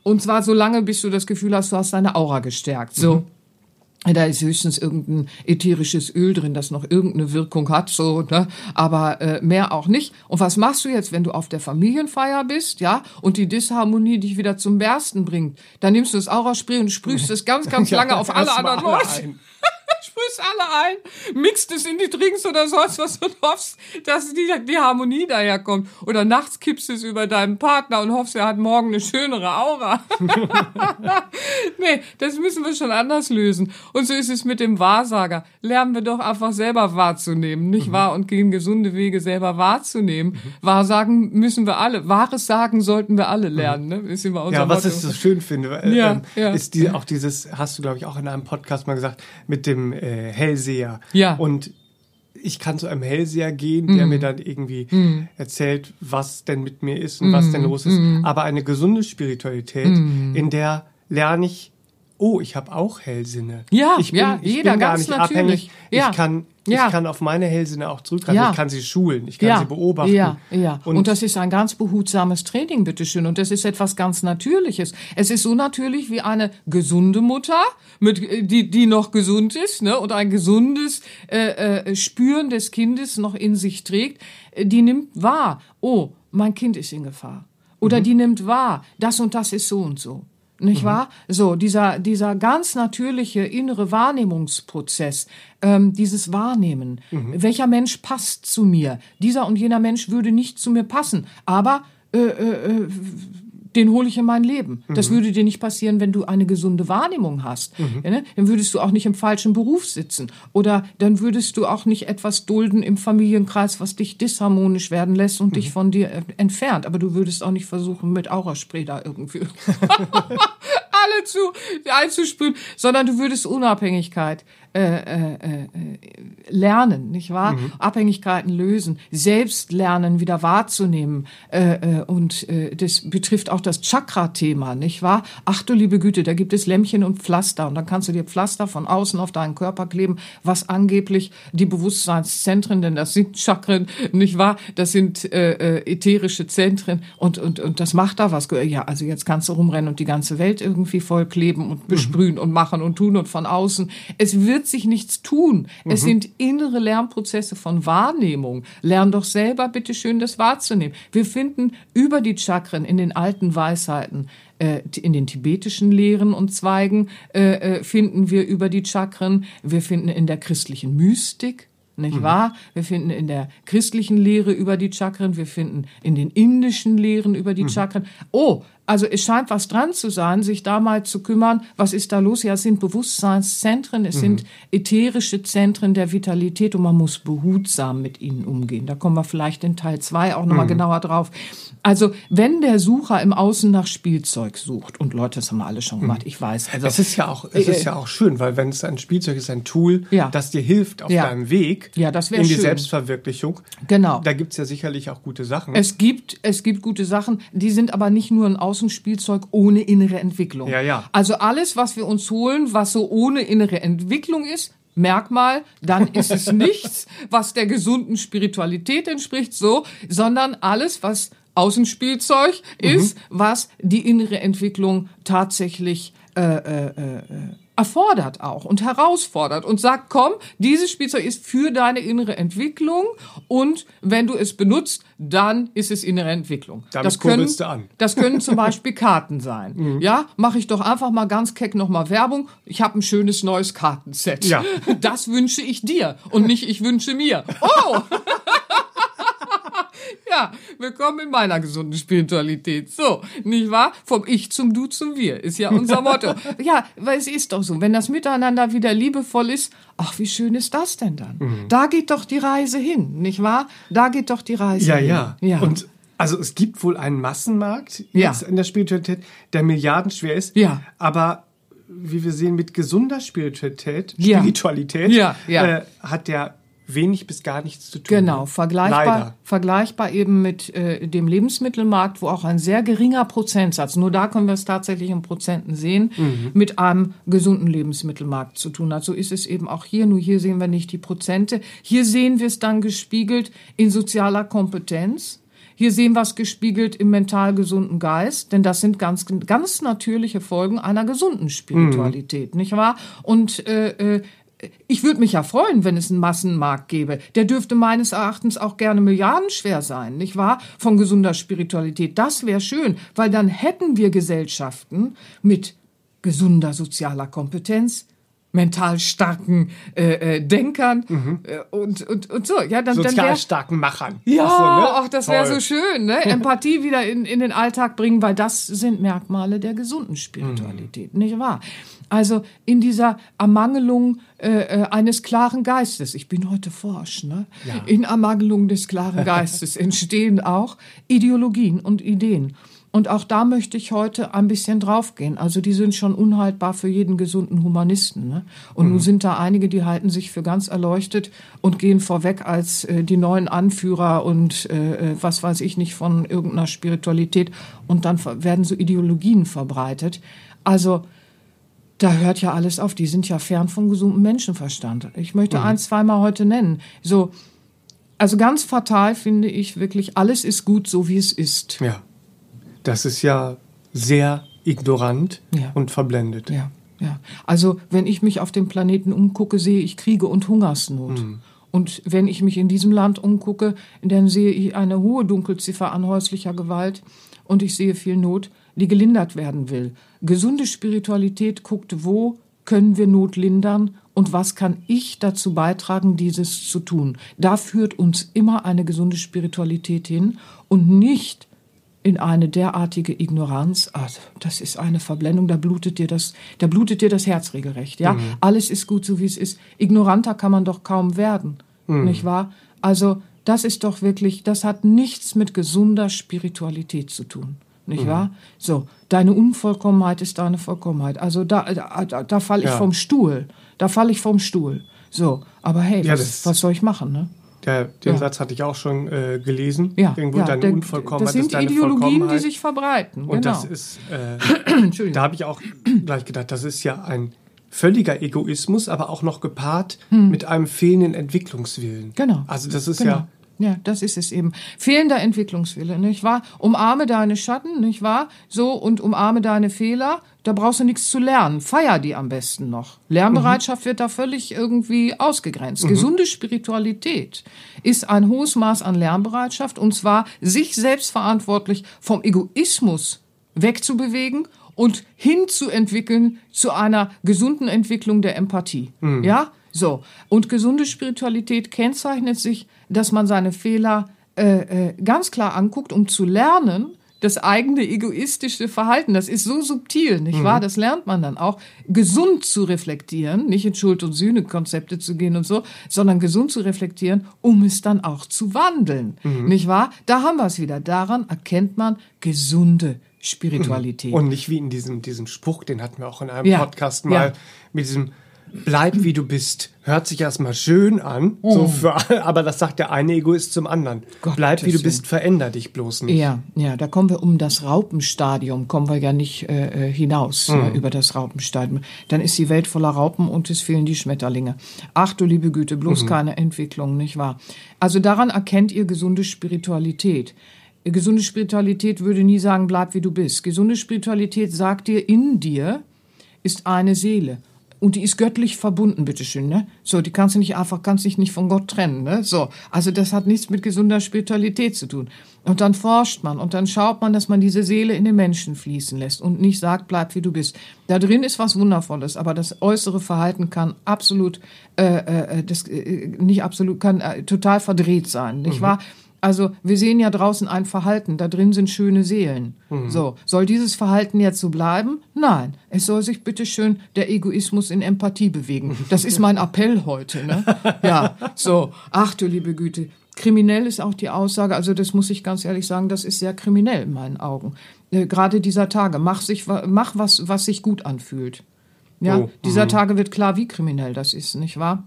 Und zwar so lange, bis du das Gefühl hast, du hast deine Aura gestärkt. So. Da ist höchstens irgendein ätherisches Öl drin, das noch irgendeine Wirkung hat, so, ne? aber äh, mehr auch nicht. Und was machst du jetzt, wenn du auf der Familienfeier bist, ja, und die Disharmonie dich wieder zum Bersten bringt? Dann nimmst du das Auraspray und sprühst es ganz, ganz lange auf alle anderen ein. Sprühst alle ein, mixt es in die Drinks oder sonst was und hoffst, dass die, die Harmonie daherkommt. Oder nachts kippst du es über deinen Partner und hoffst, er hat morgen eine schönere Aura. nee, das müssen wir schon anders lösen. Und so ist es mit dem Wahrsager. Lernen wir doch einfach selber wahrzunehmen, nicht Mhm. wahr? Und gehen gesunde Wege selber wahrzunehmen. Wahrsagen müssen wir alle. Wahres Sagen sollten wir alle lernen, ne? Ist immer unser Mhm. Ja, was Motto. ich so schön finde, äh, Ja, ähm, ja. ist die, auch dieses, hast du glaube ich auch in einem Podcast mal gesagt, mit dem äh, Hellseher. Ja. Und ich kann zu einem Hellseher gehen, der Mhm. mir dann irgendwie erzählt, was denn mit mir ist und Mhm. was denn los ist. Aber eine gesunde Spiritualität, in der lerne ich, oh, ich habe auch Hellsinne. Ja, ich bin, ja, ich jeder, bin gar ganz nicht natürlich. abhängig. Ja. Ich kann, Ja. ich kann auf meine Hellsinne auch zurückgreifen. Ja. Ich kann sie schulen, ich kann sie beobachten. Ja, ja. Und, Und, das ist ein ganz behutsames Training, bitteschön. Und das ist etwas ganz Natürliches. Es ist so natürlich wie eine gesunde Mutter, mit, äh, die, die noch gesund ist, ne, und ein gesundes äh, äh, Spüren des Kindes noch in sich trägt. Äh, Die nimmt wahr, oh, mein Kind ist in Gefahr. Oder die nimmt wahr, das und das ist so und so. Nicht wahr? So, dieser, dieser ganz natürliche innere Wahrnehmungsprozess, ähm, dieses Wahrnehmen. Welcher Mensch passt zu mir? Dieser und jener Mensch würde nicht zu mir passen, aber äh, äh, äh, den hole ich in mein Leben. Das würde dir nicht passieren, wenn du eine gesunde Wahrnehmung hast. Ja, ne? Dann würdest du auch nicht im falschen Beruf sitzen. Oder dann würdest du auch nicht etwas dulden im Familienkreis, was dich disharmonisch werden lässt und dich von dir entfernt. Aber du würdest auch nicht versuchen, mit Auraspray da irgendwie alle zu einzusprühen, sondern du würdest Unabhängigkeit äh, äh, äh, lernen, nicht wahr? Abhängigkeiten lösen, selbst lernen, wieder wahrzunehmen. Äh, äh, und äh, das betrifft auch das Chakra-Thema, nicht wahr? Ach du liebe Güte, da gibt es Lämmchen und Pflaster und dann kannst du dir Pflaster von außen auf deinen Körper kleben, was angeblich die Bewusstseinszentren, denn das sind Chakren, nicht wahr? Das sind ätherische Zentren und, und, und das macht da was. Ja, also jetzt kannst du rumrennen und die ganze Welt irgendwie kleben und besprühen und machen und tun und von außen. Es wird sich nichts tun. Es sind innere Lernprozesse von Wahrnehmung. Lern doch selber bitte schön das wahrzunehmen. Wir finden über die Chakren in den alten Weisheiten äh, in den tibetischen Lehren und Zweigen äh, äh, finden wir über die Chakren. Wir finden in der christlichen Mystik nicht wahr? Wir finden in der christlichen Lehre über die Chakren, wir finden in den indischen Lehren über die Chakren. Oh, also es scheint was dran zu sein, sich da mal zu kümmern, was ist da los? Ja, es sind Bewusstseinszentren, es sind ätherische Zentren der Vitalität und man muss behutsam mit ihnen umgehen. Da kommen wir vielleicht in Teil zwei auch nochmal genauer drauf. Also, wenn der Sucher im Außen nach Spielzeug sucht, und Leute, das haben wir alle schon gemacht, ich weiß. Also, Es ist ja auch, es ist ja auch schön, weil wenn es ein Spielzeug ist, ein Tool, Ja. das dir hilft auf Ja. deinem Weg Ja, das in die schön. Selbstverwirklichung. Genau. Da gibt's ja sicherlich auch gute Sachen. Es gibt, es gibt gute Sachen, die sind aber nicht nur ein Außenspielzeug ohne innere Entwicklung. Ja, ja. Also alles, was wir uns holen, was so ohne innere Entwicklung ist, Merkmal, dann ist es nichts, was der gesunden Spiritualität entspricht, so, sondern alles, was Außenspielzeug ist, was die innere Entwicklung tatsächlich äh, äh, äh, erfordert auch und herausfordert und sagt, komm, dieses Spielzeug ist für deine innere Entwicklung und wenn du es benutzt, dann ist es innere Entwicklung. Damit das können, du an. das können zum Beispiel Karten sein. Ja, mache ich doch einfach mal ganz keck nochmal Werbung. Ich habe ein schönes neues Kartenset. Ja. Das wünsche ich dir und nicht ich wünsche mir. Oh! Ja, willkommen in meiner gesunden Spiritualität. So, nicht wahr? Vom Ich zum Du zum Wir ist ja unser Motto. ja, weil es ist doch so, wenn das Miteinander wieder liebevoll ist, ach, wie schön ist das denn dann? Mhm. Da geht doch die Reise hin, nicht wahr? Da geht doch die Reise Ja, hin. ja. ja. Und also es gibt wohl einen Massenmarkt Ja. jetzt in der Spiritualität, der milliardenschwer ist. Ja. Aber wie wir sehen, mit gesunder Spiritualität, Ja. Spiritualität Ja, ja. Äh, hat der wenig bis gar nichts zu tun. Genau, vergleichbar, Leider. vergleichbar eben mit äh, dem Lebensmittelmarkt, wo auch ein sehr geringer Prozentsatz, nur da können wir es tatsächlich in Prozenten sehen, Mhm. mit einem gesunden Lebensmittelmarkt zu tun hat. So ist es eben auch hier, nur hier sehen wir nicht die Prozente. Hier sehen wir es dann gespiegelt in sozialer Kompetenz. Hier sehen wir es gespiegelt im mental gesunden Geist, denn das sind ganz, ganz natürliche Folgen einer gesunden Spiritualität, nicht wahr? Und äh, äh, ich würde mich ja freuen, wenn es einen Massenmarkt gäbe. Der dürfte meines Erachtens auch gerne milliardenschwer sein, nicht wahr? Von gesunder Spiritualität. Das wäre schön, weil dann hätten wir Gesellschaften mit gesunder sozialer Kompetenz, mental starken äh, äh, Denkern äh, und, und, und so. Ja, dann, dann Sozial wär, starken Machern. ja, Ach so, ne? ach, das wäre so schön, ne? Empathie wieder in, in den Alltag bringen, weil das sind Merkmale der gesunden Spiritualität, nicht wahr? Also in dieser Ermangelung äh, äh, eines klaren Geistes, ich bin heute forsch, ne? In Ermangelung des klaren Geistes entstehen auch Ideologien und Ideen. Und auch da möchte ich heute ein bisschen draufgehen. Also die sind schon unhaltbar für jeden gesunden Humanisten. Ne? Und nun sind da einige, die halten sich für ganz erleuchtet und gehen vorweg als äh, die neuen Anführer und äh, äh, was weiß ich nicht von irgendeiner Spiritualität. Und dann werden so Ideologien verbreitet. Also da hört ja alles auf. Die sind ja fern von gesundem Menschenverstand. Ich möchte eins, zweimal heute nennen. So, also ganz fatal finde ich wirklich, alles ist gut, so wie es ist. Ja. Das ist ja sehr ignorant Ja. und verblendet. Ja, ja. Also wenn ich mich auf dem Planeten umgucke, sehe ich Kriege und Hungersnot. Und wenn ich mich in diesem Land umgucke, dann sehe ich eine hohe Dunkelziffer an häuslicher Gewalt und ich sehe viel Not, die gelindert werden will. Gesunde Spiritualität guckt, wo können wir Not lindern und was kann ich dazu beitragen, dieses zu tun. Da führt uns immer eine gesunde Spiritualität hin und nicht in eine derartige Ignoranz, ah, das ist eine Verblendung, da blutet dir das, da blutet dir das Herz regelrecht, ja. Alles ist gut, so wie es ist. Ignoranter kann man doch kaum werden, nicht wahr? Also, das ist doch wirklich, das hat nichts mit gesunder Spiritualität zu tun, nicht wahr? So, deine Unvollkommenheit ist deine Vollkommenheit. Also, da, da, da, da falle ich Ja. vom Stuhl, da falle ich vom Stuhl. So, aber hey, Ja, was, was soll ich machen, ne? Der, den Ja. Satz hatte ich auch schon äh, gelesen. Ja, Irgendwo ja, deine Unvollkommenheit das sind ist deine Ideologien, die sich verbreiten. Und genau. das ist, äh, da habe ich auch gleich gedacht, das ist ja ein völliger Egoismus, aber auch noch gepaart mit einem fehlenden Entwicklungswillen. Hm. Genau. Also das ist genau. ja, Ja, das ist es eben. Fehlender Entwicklungswille, nicht wahr? Umarme deine Schatten, nicht wahr? So, und umarme deine Fehler. Da brauchst du nichts zu lernen. Feier die am besten noch. Lernbereitschaft wird da völlig irgendwie ausgegrenzt. Gesunde Spiritualität ist ein hohes Maß an Lernbereitschaft und zwar sich selbstverantwortlich vom Egoismus wegzubewegen und hinzuentwickeln zu einer gesunden Entwicklung der Empathie. Ja? So. Und gesunde Spiritualität kennzeichnet sich, dass man seine Fehler äh, äh, ganz klar anguckt, um zu lernen, das eigene egoistische Verhalten, das ist so subtil, nicht wahr? Das lernt man dann auch, gesund zu reflektieren, nicht in Schuld- und Sühne-Konzepte zu gehen und so, sondern gesund zu reflektieren, um es dann auch zu wandeln, nicht wahr? Da haben wir es wieder. Daran erkennt man gesunde Spiritualität. und nicht wie in diesem, diesem Spruch, den hatten wir auch in einem Ja, Podcast mal, ja. mit diesem Bleib wie du bist. Hört sich erstmal schön an, so für, aber das sagt der eine Egoist zum anderen. Oh. Gottes Bleib wie du bist, veränder dich bloß nicht. Ja, ja, da kommen wir um das Raupenstadium, kommen wir ja nicht äh, äh, hinaus ja, über das Raupenstadium. Dann ist die Welt voller Raupen und es fehlen die Schmetterlinge. Ach du liebe Güte, bloß keine Entwicklung, nicht wahr? Also daran erkennt ihr gesunde Spiritualität. Gesunde Spiritualität würde nie sagen, bleib wie du bist. Gesunde Spiritualität sagt dir, in dir ist eine Seele. Und die ist göttlich verbunden, bitteschön, ne? So, die kannst du nicht einfach, kannst dich nicht von Gott trennen, ne? So, also das hat nichts mit gesunder Spiritualität zu tun. Und dann forscht man und dann schaut man, dass man diese Seele in den Menschen fließen lässt und nicht sagt, bleib wie du bist. Da drin ist was Wundervolles, aber das äußere Verhalten kann absolut, äh, äh, das äh, nicht absolut, kann äh, total verdreht sein, nicht mhm. wahr? Also wir sehen ja draußen ein Verhalten, da drin sind schöne Seelen. Mhm. So, soll dieses Verhalten jetzt so bleiben? Nein, es soll sich bitte schön der Egoismus in Empathie bewegen. Das ist mein Appell heute, ne? Ja, so, ach du liebe Güte. Kriminell ist auch die Aussage, also das muss ich ganz ehrlich sagen, das ist sehr kriminell in meinen Augen. Äh, gerade dieser Tage, mach sich mach was was sich gut anfühlt. Ja, oh, dieser mhm. Tage wird klar, wie kriminell das ist, nicht wahr?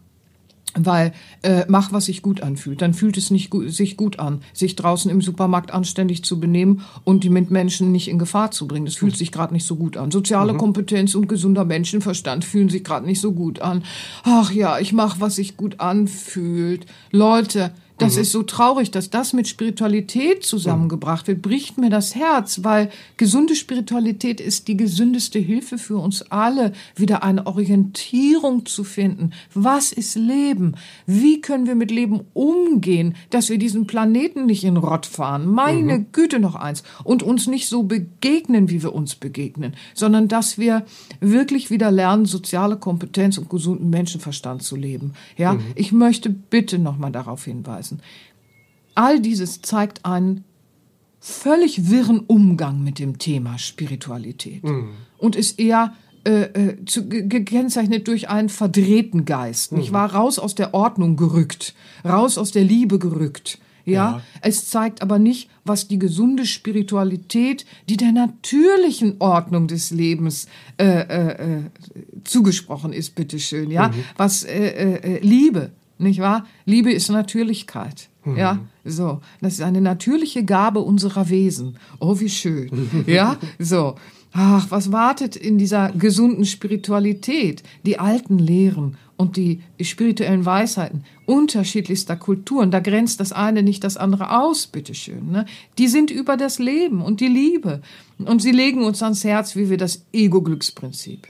Weil äh, mach, was sich gut anfühlt. Dann fühlt es nicht gu sich gut an, sich draußen im Supermarkt anständig zu benehmen und die Mitmenschen nicht in Gefahr zu bringen. Das fühlt sich gerade nicht so gut an. Soziale mhm. Kompetenz und gesunder Menschenverstand fühlen sich gerade nicht so gut an. Ach ja, ich mach, was sich gut anfühlt. Leute, das mhm. ist so traurig, dass das mit Spiritualität zusammengebracht wird, bricht mir das Herz, weil gesunde Spiritualität ist die gesündeste Hilfe für uns alle, wieder eine Orientierung zu finden. Was ist Leben? Wie können wir mit Leben umgehen, dass wir diesen Planeten nicht in Rott fahren? Meine mhm. Güte noch eins. Und uns nicht so begegnen, wie wir uns begegnen, sondern dass wir wirklich wieder lernen, soziale Kompetenz und gesunden Menschenverstand zu leben. Ja, mhm. ich möchte bitte nochmal darauf hinweisen lassen. All dieses zeigt einen völlig wirren Umgang mit dem Thema Spiritualität mhm. und ist eher äh, äh zu, gekennzeichnet durch einen verdrehten Geist. Mhm. Ich war raus aus der Ordnung gerückt, raus aus der Liebe gerückt. Ja? ja, es zeigt aber nicht, was die gesunde Spiritualität, die der natürlichen Ordnung des Lebens äh, äh, äh zugesprochen ist, bitteschön, ja, mhm. was äh, Liebe, nicht wahr? Liebe ist Natürlichkeit. Mhm. Ja, so. Das ist eine natürliche Gabe unserer Wesen. Oh, wie schön. ja, so. Ach, was wartet in dieser gesunden Spiritualität? Die alten Lehren und die spirituellen Weisheiten unterschiedlichster Kulturen. Da grenzt das eine nicht das andere aus, bitteschön. Ne? Die sind über das Leben und die Liebe. Und sie legen uns ans Herz, wie wir das Ego-Glücksprinzip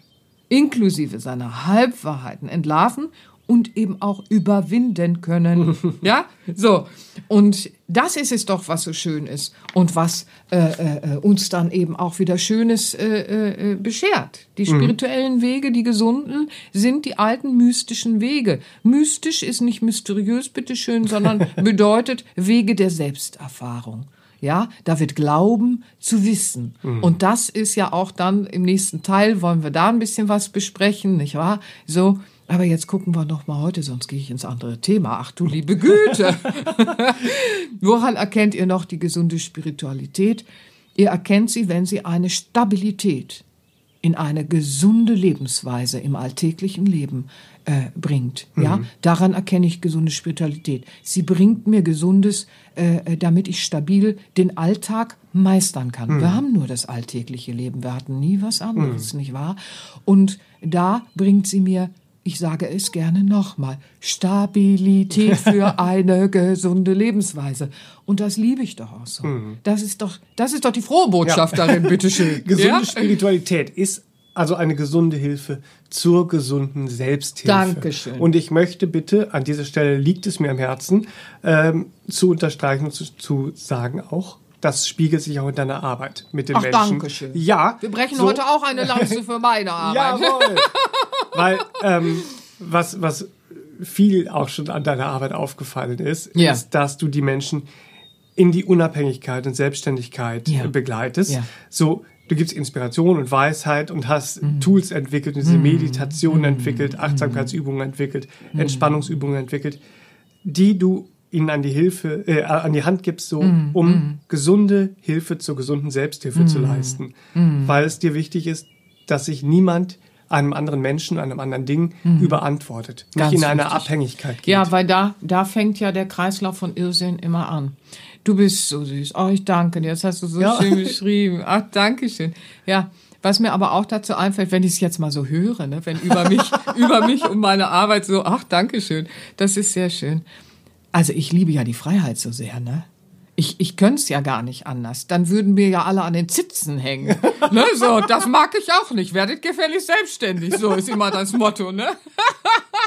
inklusive seiner Halbwahrheiten entlarven und eben auch überwinden können. ja, so. Und das ist es doch, was so schön ist und was äh, äh, uns dann eben auch wieder Schönes äh, äh, beschert. Die mhm. spirituellen Wege, die gesunden, sind die alten mystischen Wege. Mystisch ist nicht mysteriös, bitteschön, sondern bedeutet Wege der Selbsterfahrung. Ja, da wird Glauben zu wissen. Mhm. Und das ist ja auch dann im nächsten Teil wollen wir da ein bisschen was besprechen, nicht wahr? So, aber jetzt gucken wir noch mal heute, sonst gehe ich ins andere Thema. Ach du liebe Güte. Woran erkennt ihr noch die gesunde Spiritualität? Ihr erkennt sie, wenn sie eine Stabilität in eine gesunde Lebensweise im alltäglichen Leben äh, bringt. Mhm. Ja, daran erkenne ich gesunde Spiritualität. Sie bringt mir Gesundes, äh, äh, damit ich stabil den Alltag meistern kann. Mhm. Wir haben nur das alltägliche Leben. Wir hatten nie was anderes, mhm. nicht wahr? Und da bringt sie mir ich sage es gerne nochmal, Stabilität für eine gesunde Lebensweise. Und das liebe ich doch auch so. Mhm. Das ist doch, das ist doch die frohe Botschaft ja. darin, bitteschön. Gesunde ja? Spiritualität ist also eine gesunde Hilfe zur gesunden Selbsthilfe. Dankeschön. Und ich möchte bitte, an dieser Stelle liegt es mir am Herzen, ähm, zu unterstreichen und zu, zu sagen auch, das spiegelt sich auch in deiner Arbeit mit den Ach, Menschen. Danke schön. Ja. Wir brechen so. heute auch eine Lanze für meine Arbeit. Jawohl. Weil ähm, was, was viel auch schon an deiner Arbeit aufgefallen ist, ja. ist, dass du die Menschen in die Unabhängigkeit und Selbstständigkeit ja. begleitest. Ja. So, du gibst Inspiration und Weisheit und hast mhm. Tools entwickelt, diese mhm. Meditation mhm. entwickelt, Achtsamkeitsübungen entwickelt, mhm. Entspannungsübungen entwickelt, die du ihnen an die Hilfe, äh, an die Hand gibst, so mm, um mm. gesunde Hilfe zur gesunden Selbsthilfe mm, zu leisten, weil es dir wichtig ist, dass sich niemand einem anderen Menschen, einem anderen Ding mhm. überantwortet, nicht Ganz in einer. Abhängigkeit geht. Ja, weil da, da fängt ja der Kreislauf von Irrsinn immer an. Du bist so süß. Oh, ich danke dir. Das hast du so ja. schön beschrieben. Ach, danke schön. Ja. Was mir aber auch dazu einfällt, wenn ich es jetzt mal so höre, ne, wenn über mich, über mich und meine Arbeit so, ach, danke schön. Das ist sehr schön. Also ich liebe ja die Freiheit so sehr, ne? Ich, ich könnte es ja gar nicht anders. Dann würden wir ja alle an den Zitzen hängen. ne, so, das mag ich auch nicht. Werdet gefällig selbstständig. So ist immer das Motto, ne?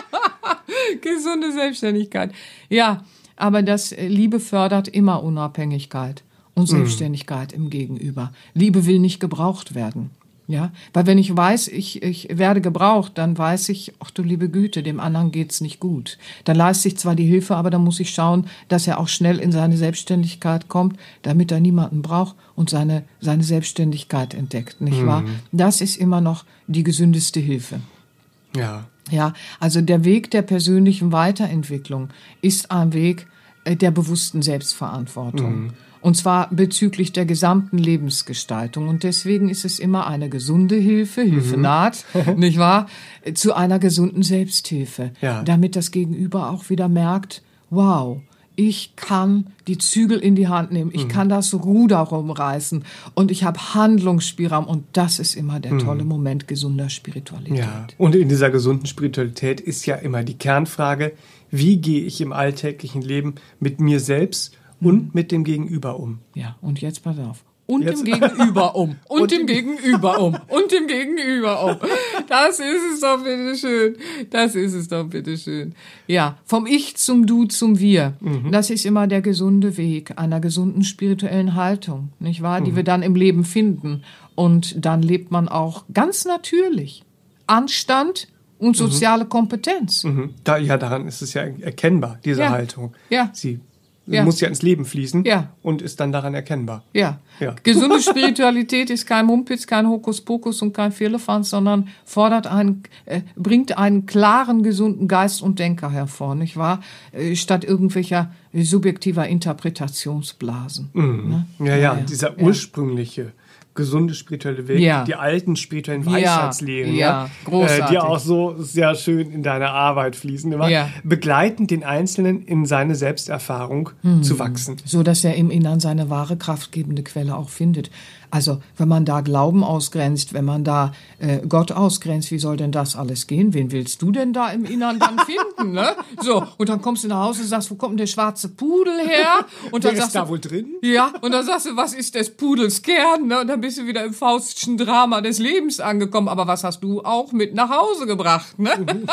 Gesunde Selbstständigkeit. Ja, aber das äh, Liebe fördert immer Unabhängigkeit und Selbstständigkeit im Gegenüber. Liebe will nicht gebraucht werden. Ja, weil wenn ich weiß, ich, ich werde gebraucht, dann weiß ich, ach du liebe Güte, dem anderen geht's nicht gut. Dann leiste ich zwar die Hilfe, aber dann muss ich schauen, dass er auch schnell in seine Selbstständigkeit kommt, damit er niemanden braucht und seine, seine Selbstständigkeit entdeckt, nicht wahr? Das ist immer noch die gesündeste Hilfe. Ja. Ja, also der Weg der persönlichen Weiterentwicklung ist ein Weg äh, der bewussten Selbstverantwortung. Und zwar bezüglich der gesamten Lebensgestaltung. Und deswegen ist es immer eine gesunde Hilfe, Hilfe naht, nicht wahr, zu einer gesunden Selbsthilfe. Ja. Damit das Gegenüber auch wieder merkt, wow, ich kann die Zügel in die Hand nehmen, ich kann das Ruder rumreißen und ich habe Handlungsspielraum und das ist immer der tolle Moment gesunder Spiritualität. Ja. Und in dieser gesunden Spiritualität ist ja immer die Kernfrage, wie gehe ich im alltäglichen Leben mit mir selbst und mit dem Gegenüber um? Ja, und jetzt pass auf. Und Jetzt- dem Gegenüber um. Und, Und dem Gegenüber um. Und dem Gegenüber um. Das ist es doch bitteschön. Das ist es doch bitteschön. Ja, vom Ich zum Du zum Wir. Das ist immer der gesunde Weg einer gesunden spirituellen Haltung, nicht wahr? Die wir dann im Leben finden. Und dann lebt man auch ganz natürlich. Anstand und soziale Kompetenz. Mhm. Da, ja, daran ist es ja erkennbar, diese Ja. Haltung. Ja. Sie Ja. muss ja ins Leben fließen Ja. und ist dann daran erkennbar. Ja. Ja. Gesunde Spiritualität ist kein Mumpitz, kein Hokuspokus und kein Firlefanz, sondern fordert einen, äh, bringt einen klaren, gesunden Geist und Denker hervor, nicht wahr? Äh, statt irgendwelcher subjektiver Interpretationsblasen. Ne? Ja, ja, dieser ursprüngliche gesunde spirituelle Weg, Ja. die alten spirituellen Ja, Weisheitslehren, ja, Äh, großartig. die auch so sehr schön in deiner Arbeit fließen, immer Ja. begleiten den Einzelnen in seine Selbsterfahrung Hm. zu wachsen. so dass er im Innern seine wahre kraftgebende Quelle auch findet. Also wenn man da Glauben ausgrenzt, wenn man da äh, Gott ausgrenzt, wie soll denn das alles gehen? Wen willst du denn da im Innern dann finden? Ne? So und dann kommst du nach Hause und sagst, wo kommt denn der schwarze Pudel her? Und Wer dann ist sagst da du, wohl drin? ja, und dann sagst du, was ist des Pudels Kern? Ne? Und dann bist du wieder im Faustschen Drama des Lebens angekommen. Aber was hast du auch mit nach Hause gebracht? Ne?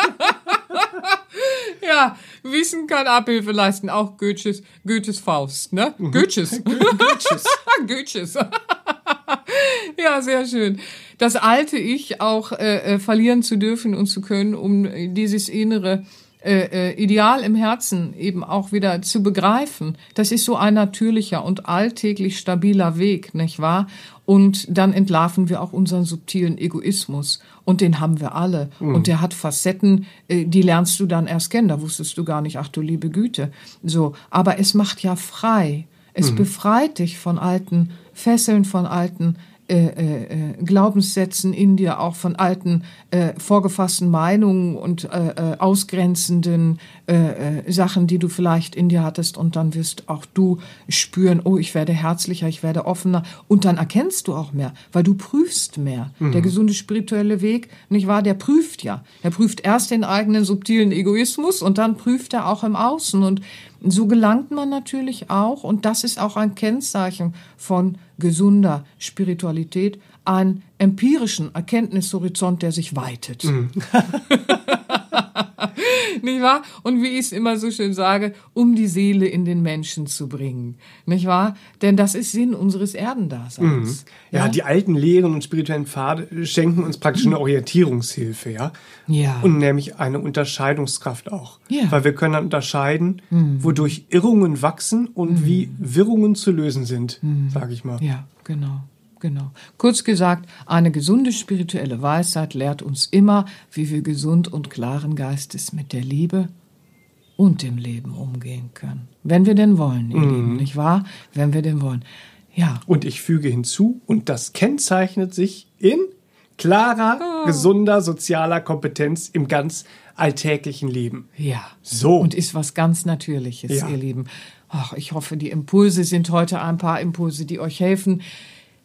ja, Wissen kann Abhilfe leisten. Auch Goethes, Goethes Faust. Ne? Goethes. Goethes. Goethes. Ja, sehr schön. Das alte Ich auch äh, äh, verlieren zu dürfen und zu können, um äh, dieses innere äh, äh, Ideal im Herzen eben auch wieder zu begreifen. Das ist so ein natürlicher und alltäglich stabiler Weg, nicht wahr? Und dann entlarven wir auch unseren subtilen Egoismus. Und den haben wir alle. Und der hat Facetten, die lernst du dann erst kennen. Da wusstest du gar nicht, ach du liebe Güte. So. Aber es macht ja frei. Es befreit dich von alten Fesseln, von alten äh, äh, äh, Glaubenssätzen in dir, auch von alten äh, vorgefassten Meinungen und äh, äh, ausgrenzenden Sachen, die du vielleicht in dir hattest. Und dann wirst auch du spüren, oh, ich werde herzlicher, ich werde offener. Und dann erkennst du auch mehr, weil du prüfst mehr. Der gesunde spirituelle Weg, nicht wahr, der prüft ja. Er prüft erst den eigenen subtilen Egoismus und dann prüft er auch im Außen. Und so gelangt man natürlich auch, und das ist auch ein Kennzeichen von gesunder Spiritualität, einen empirischen Erkenntnishorizont, der sich weitet. nicht wahr? Und wie ich es immer so schön sage, um die Seele in den Menschen zu bringen. Nicht wahr? Denn das ist Sinn unseres Erdendaseins. Ja, die alten Lehren und spirituellen Pfade schenken uns praktisch eine Orientierungshilfe, ja. Ja. Und nämlich eine Unterscheidungskraft auch. Ja. Weil wir können dann unterscheiden, wodurch Irrungen wachsen und wie Wirrungen zu lösen sind, sage ich mal. Ja, genau. Genau. Kurz gesagt, eine gesunde spirituelle Weisheit lehrt uns immer, wie wir gesund und klaren Geistes mit der Liebe und dem Leben umgehen können. Wenn wir denn wollen, ihr Lieben, nicht wahr? Wenn wir denn wollen. Ja, Und ich füge hinzu, und das kennzeichnet sich in klarer, gesunder sozialer Kompetenz im ganz alltäglichen Leben. ja. So. Und ist was ganz Natürliches, Ja. ihr Lieben. Ach, ich hoffe, die Impulse sind heute ein paar Impulse, die euch helfen,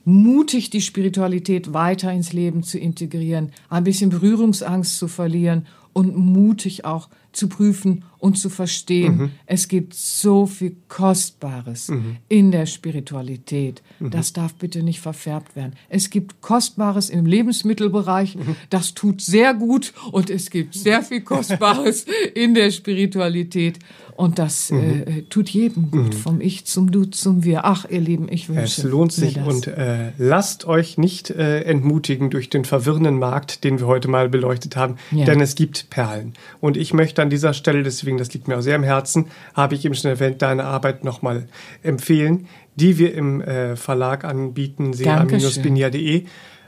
mutig die Spiritualität weiter ins Leben zu integrieren, ein bisschen Berührungsangst zu verlieren und mutig auch zu prüfen und zu verstehen. Mhm. Es gibt so viel Kostbares mhm. in der Spiritualität. Mhm. Das darf bitte nicht verfärbt werden. Es gibt Kostbares im Lebensmittelbereich. Mhm. Das tut sehr gut und es gibt sehr viel Kostbares in der Spiritualität. Und das mhm. äh, tut jedem gut, mhm. vom Ich zum Du zum Wir. Ach, ihr Lieben, ich wünsche Es lohnt sich das. und äh, lasst euch nicht äh, entmutigen durch den verwirrenden Markt, den wir heute mal beleuchtet haben, ja. denn es gibt Perlen. Und ich möchte an dieser Stelle, deswegen, das liegt mir auch sehr am Herzen, habe ich eben schon erwähnt, deine Arbeit nochmal empfehlen, die wir im äh, Verlag anbieten, sera-benia.de.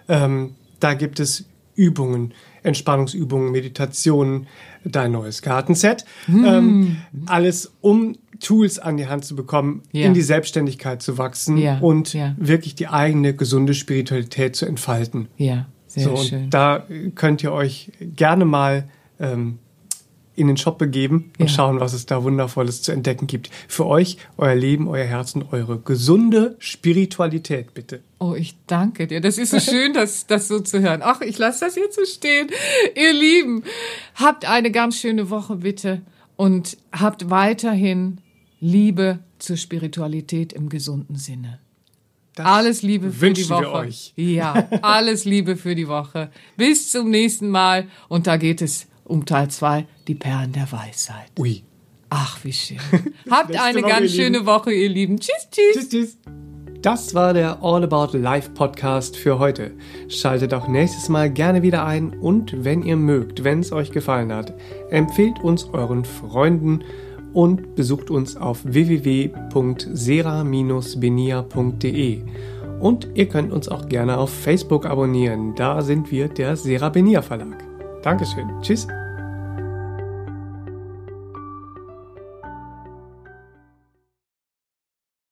Ähm, da gibt es Übungen, Entspannungsübungen, Meditationen, dein neues Gartenset. Mm. Ähm, alles, um Tools an die Hand zu bekommen, ja. in die Selbstständigkeit zu wachsen ja. und ja. wirklich die eigene gesunde Spiritualität zu entfalten. Ja, sehr so, schön. Und da könnt ihr euch gerne mal ähm, in den Shop begeben und ja. schauen, was es da Wundervolles zu entdecken gibt. Für euch, euer Leben, euer Herzen, eure gesunde Spiritualität, bitte. Oh, ich danke dir. Das ist so schön, das, das so zu hören. Ach, ich lasse das jetzt so stehen. Ihr Lieben, habt eine ganz schöne Woche, bitte. Und habt weiterhin Liebe zur Spiritualität im gesunden Sinne. Das alles Liebe für die Woche. Wir euch. Ja, alles Liebe für die Woche. Bis zum nächsten Mal. Und da geht es um Teil 2, die Perlen der Weisheit. Ui. Ach, wie schön. Habt eine Woche, ganz schöne Woche, ihr Lieben. Tschüss, tschüss. Tschüss, tschüss. Das war der All About Life Podcast für heute. Schaltet auch nächstes Mal gerne wieder ein und wenn ihr mögt, wenn es euch gefallen hat, empfehlt uns euren Freunden und besucht uns auf www.sera-benia.de. Und ihr könnt uns auch gerne auf Facebook abonnieren. Da sind wir der Sera Benia Verlag. Dankeschön. Tschüss.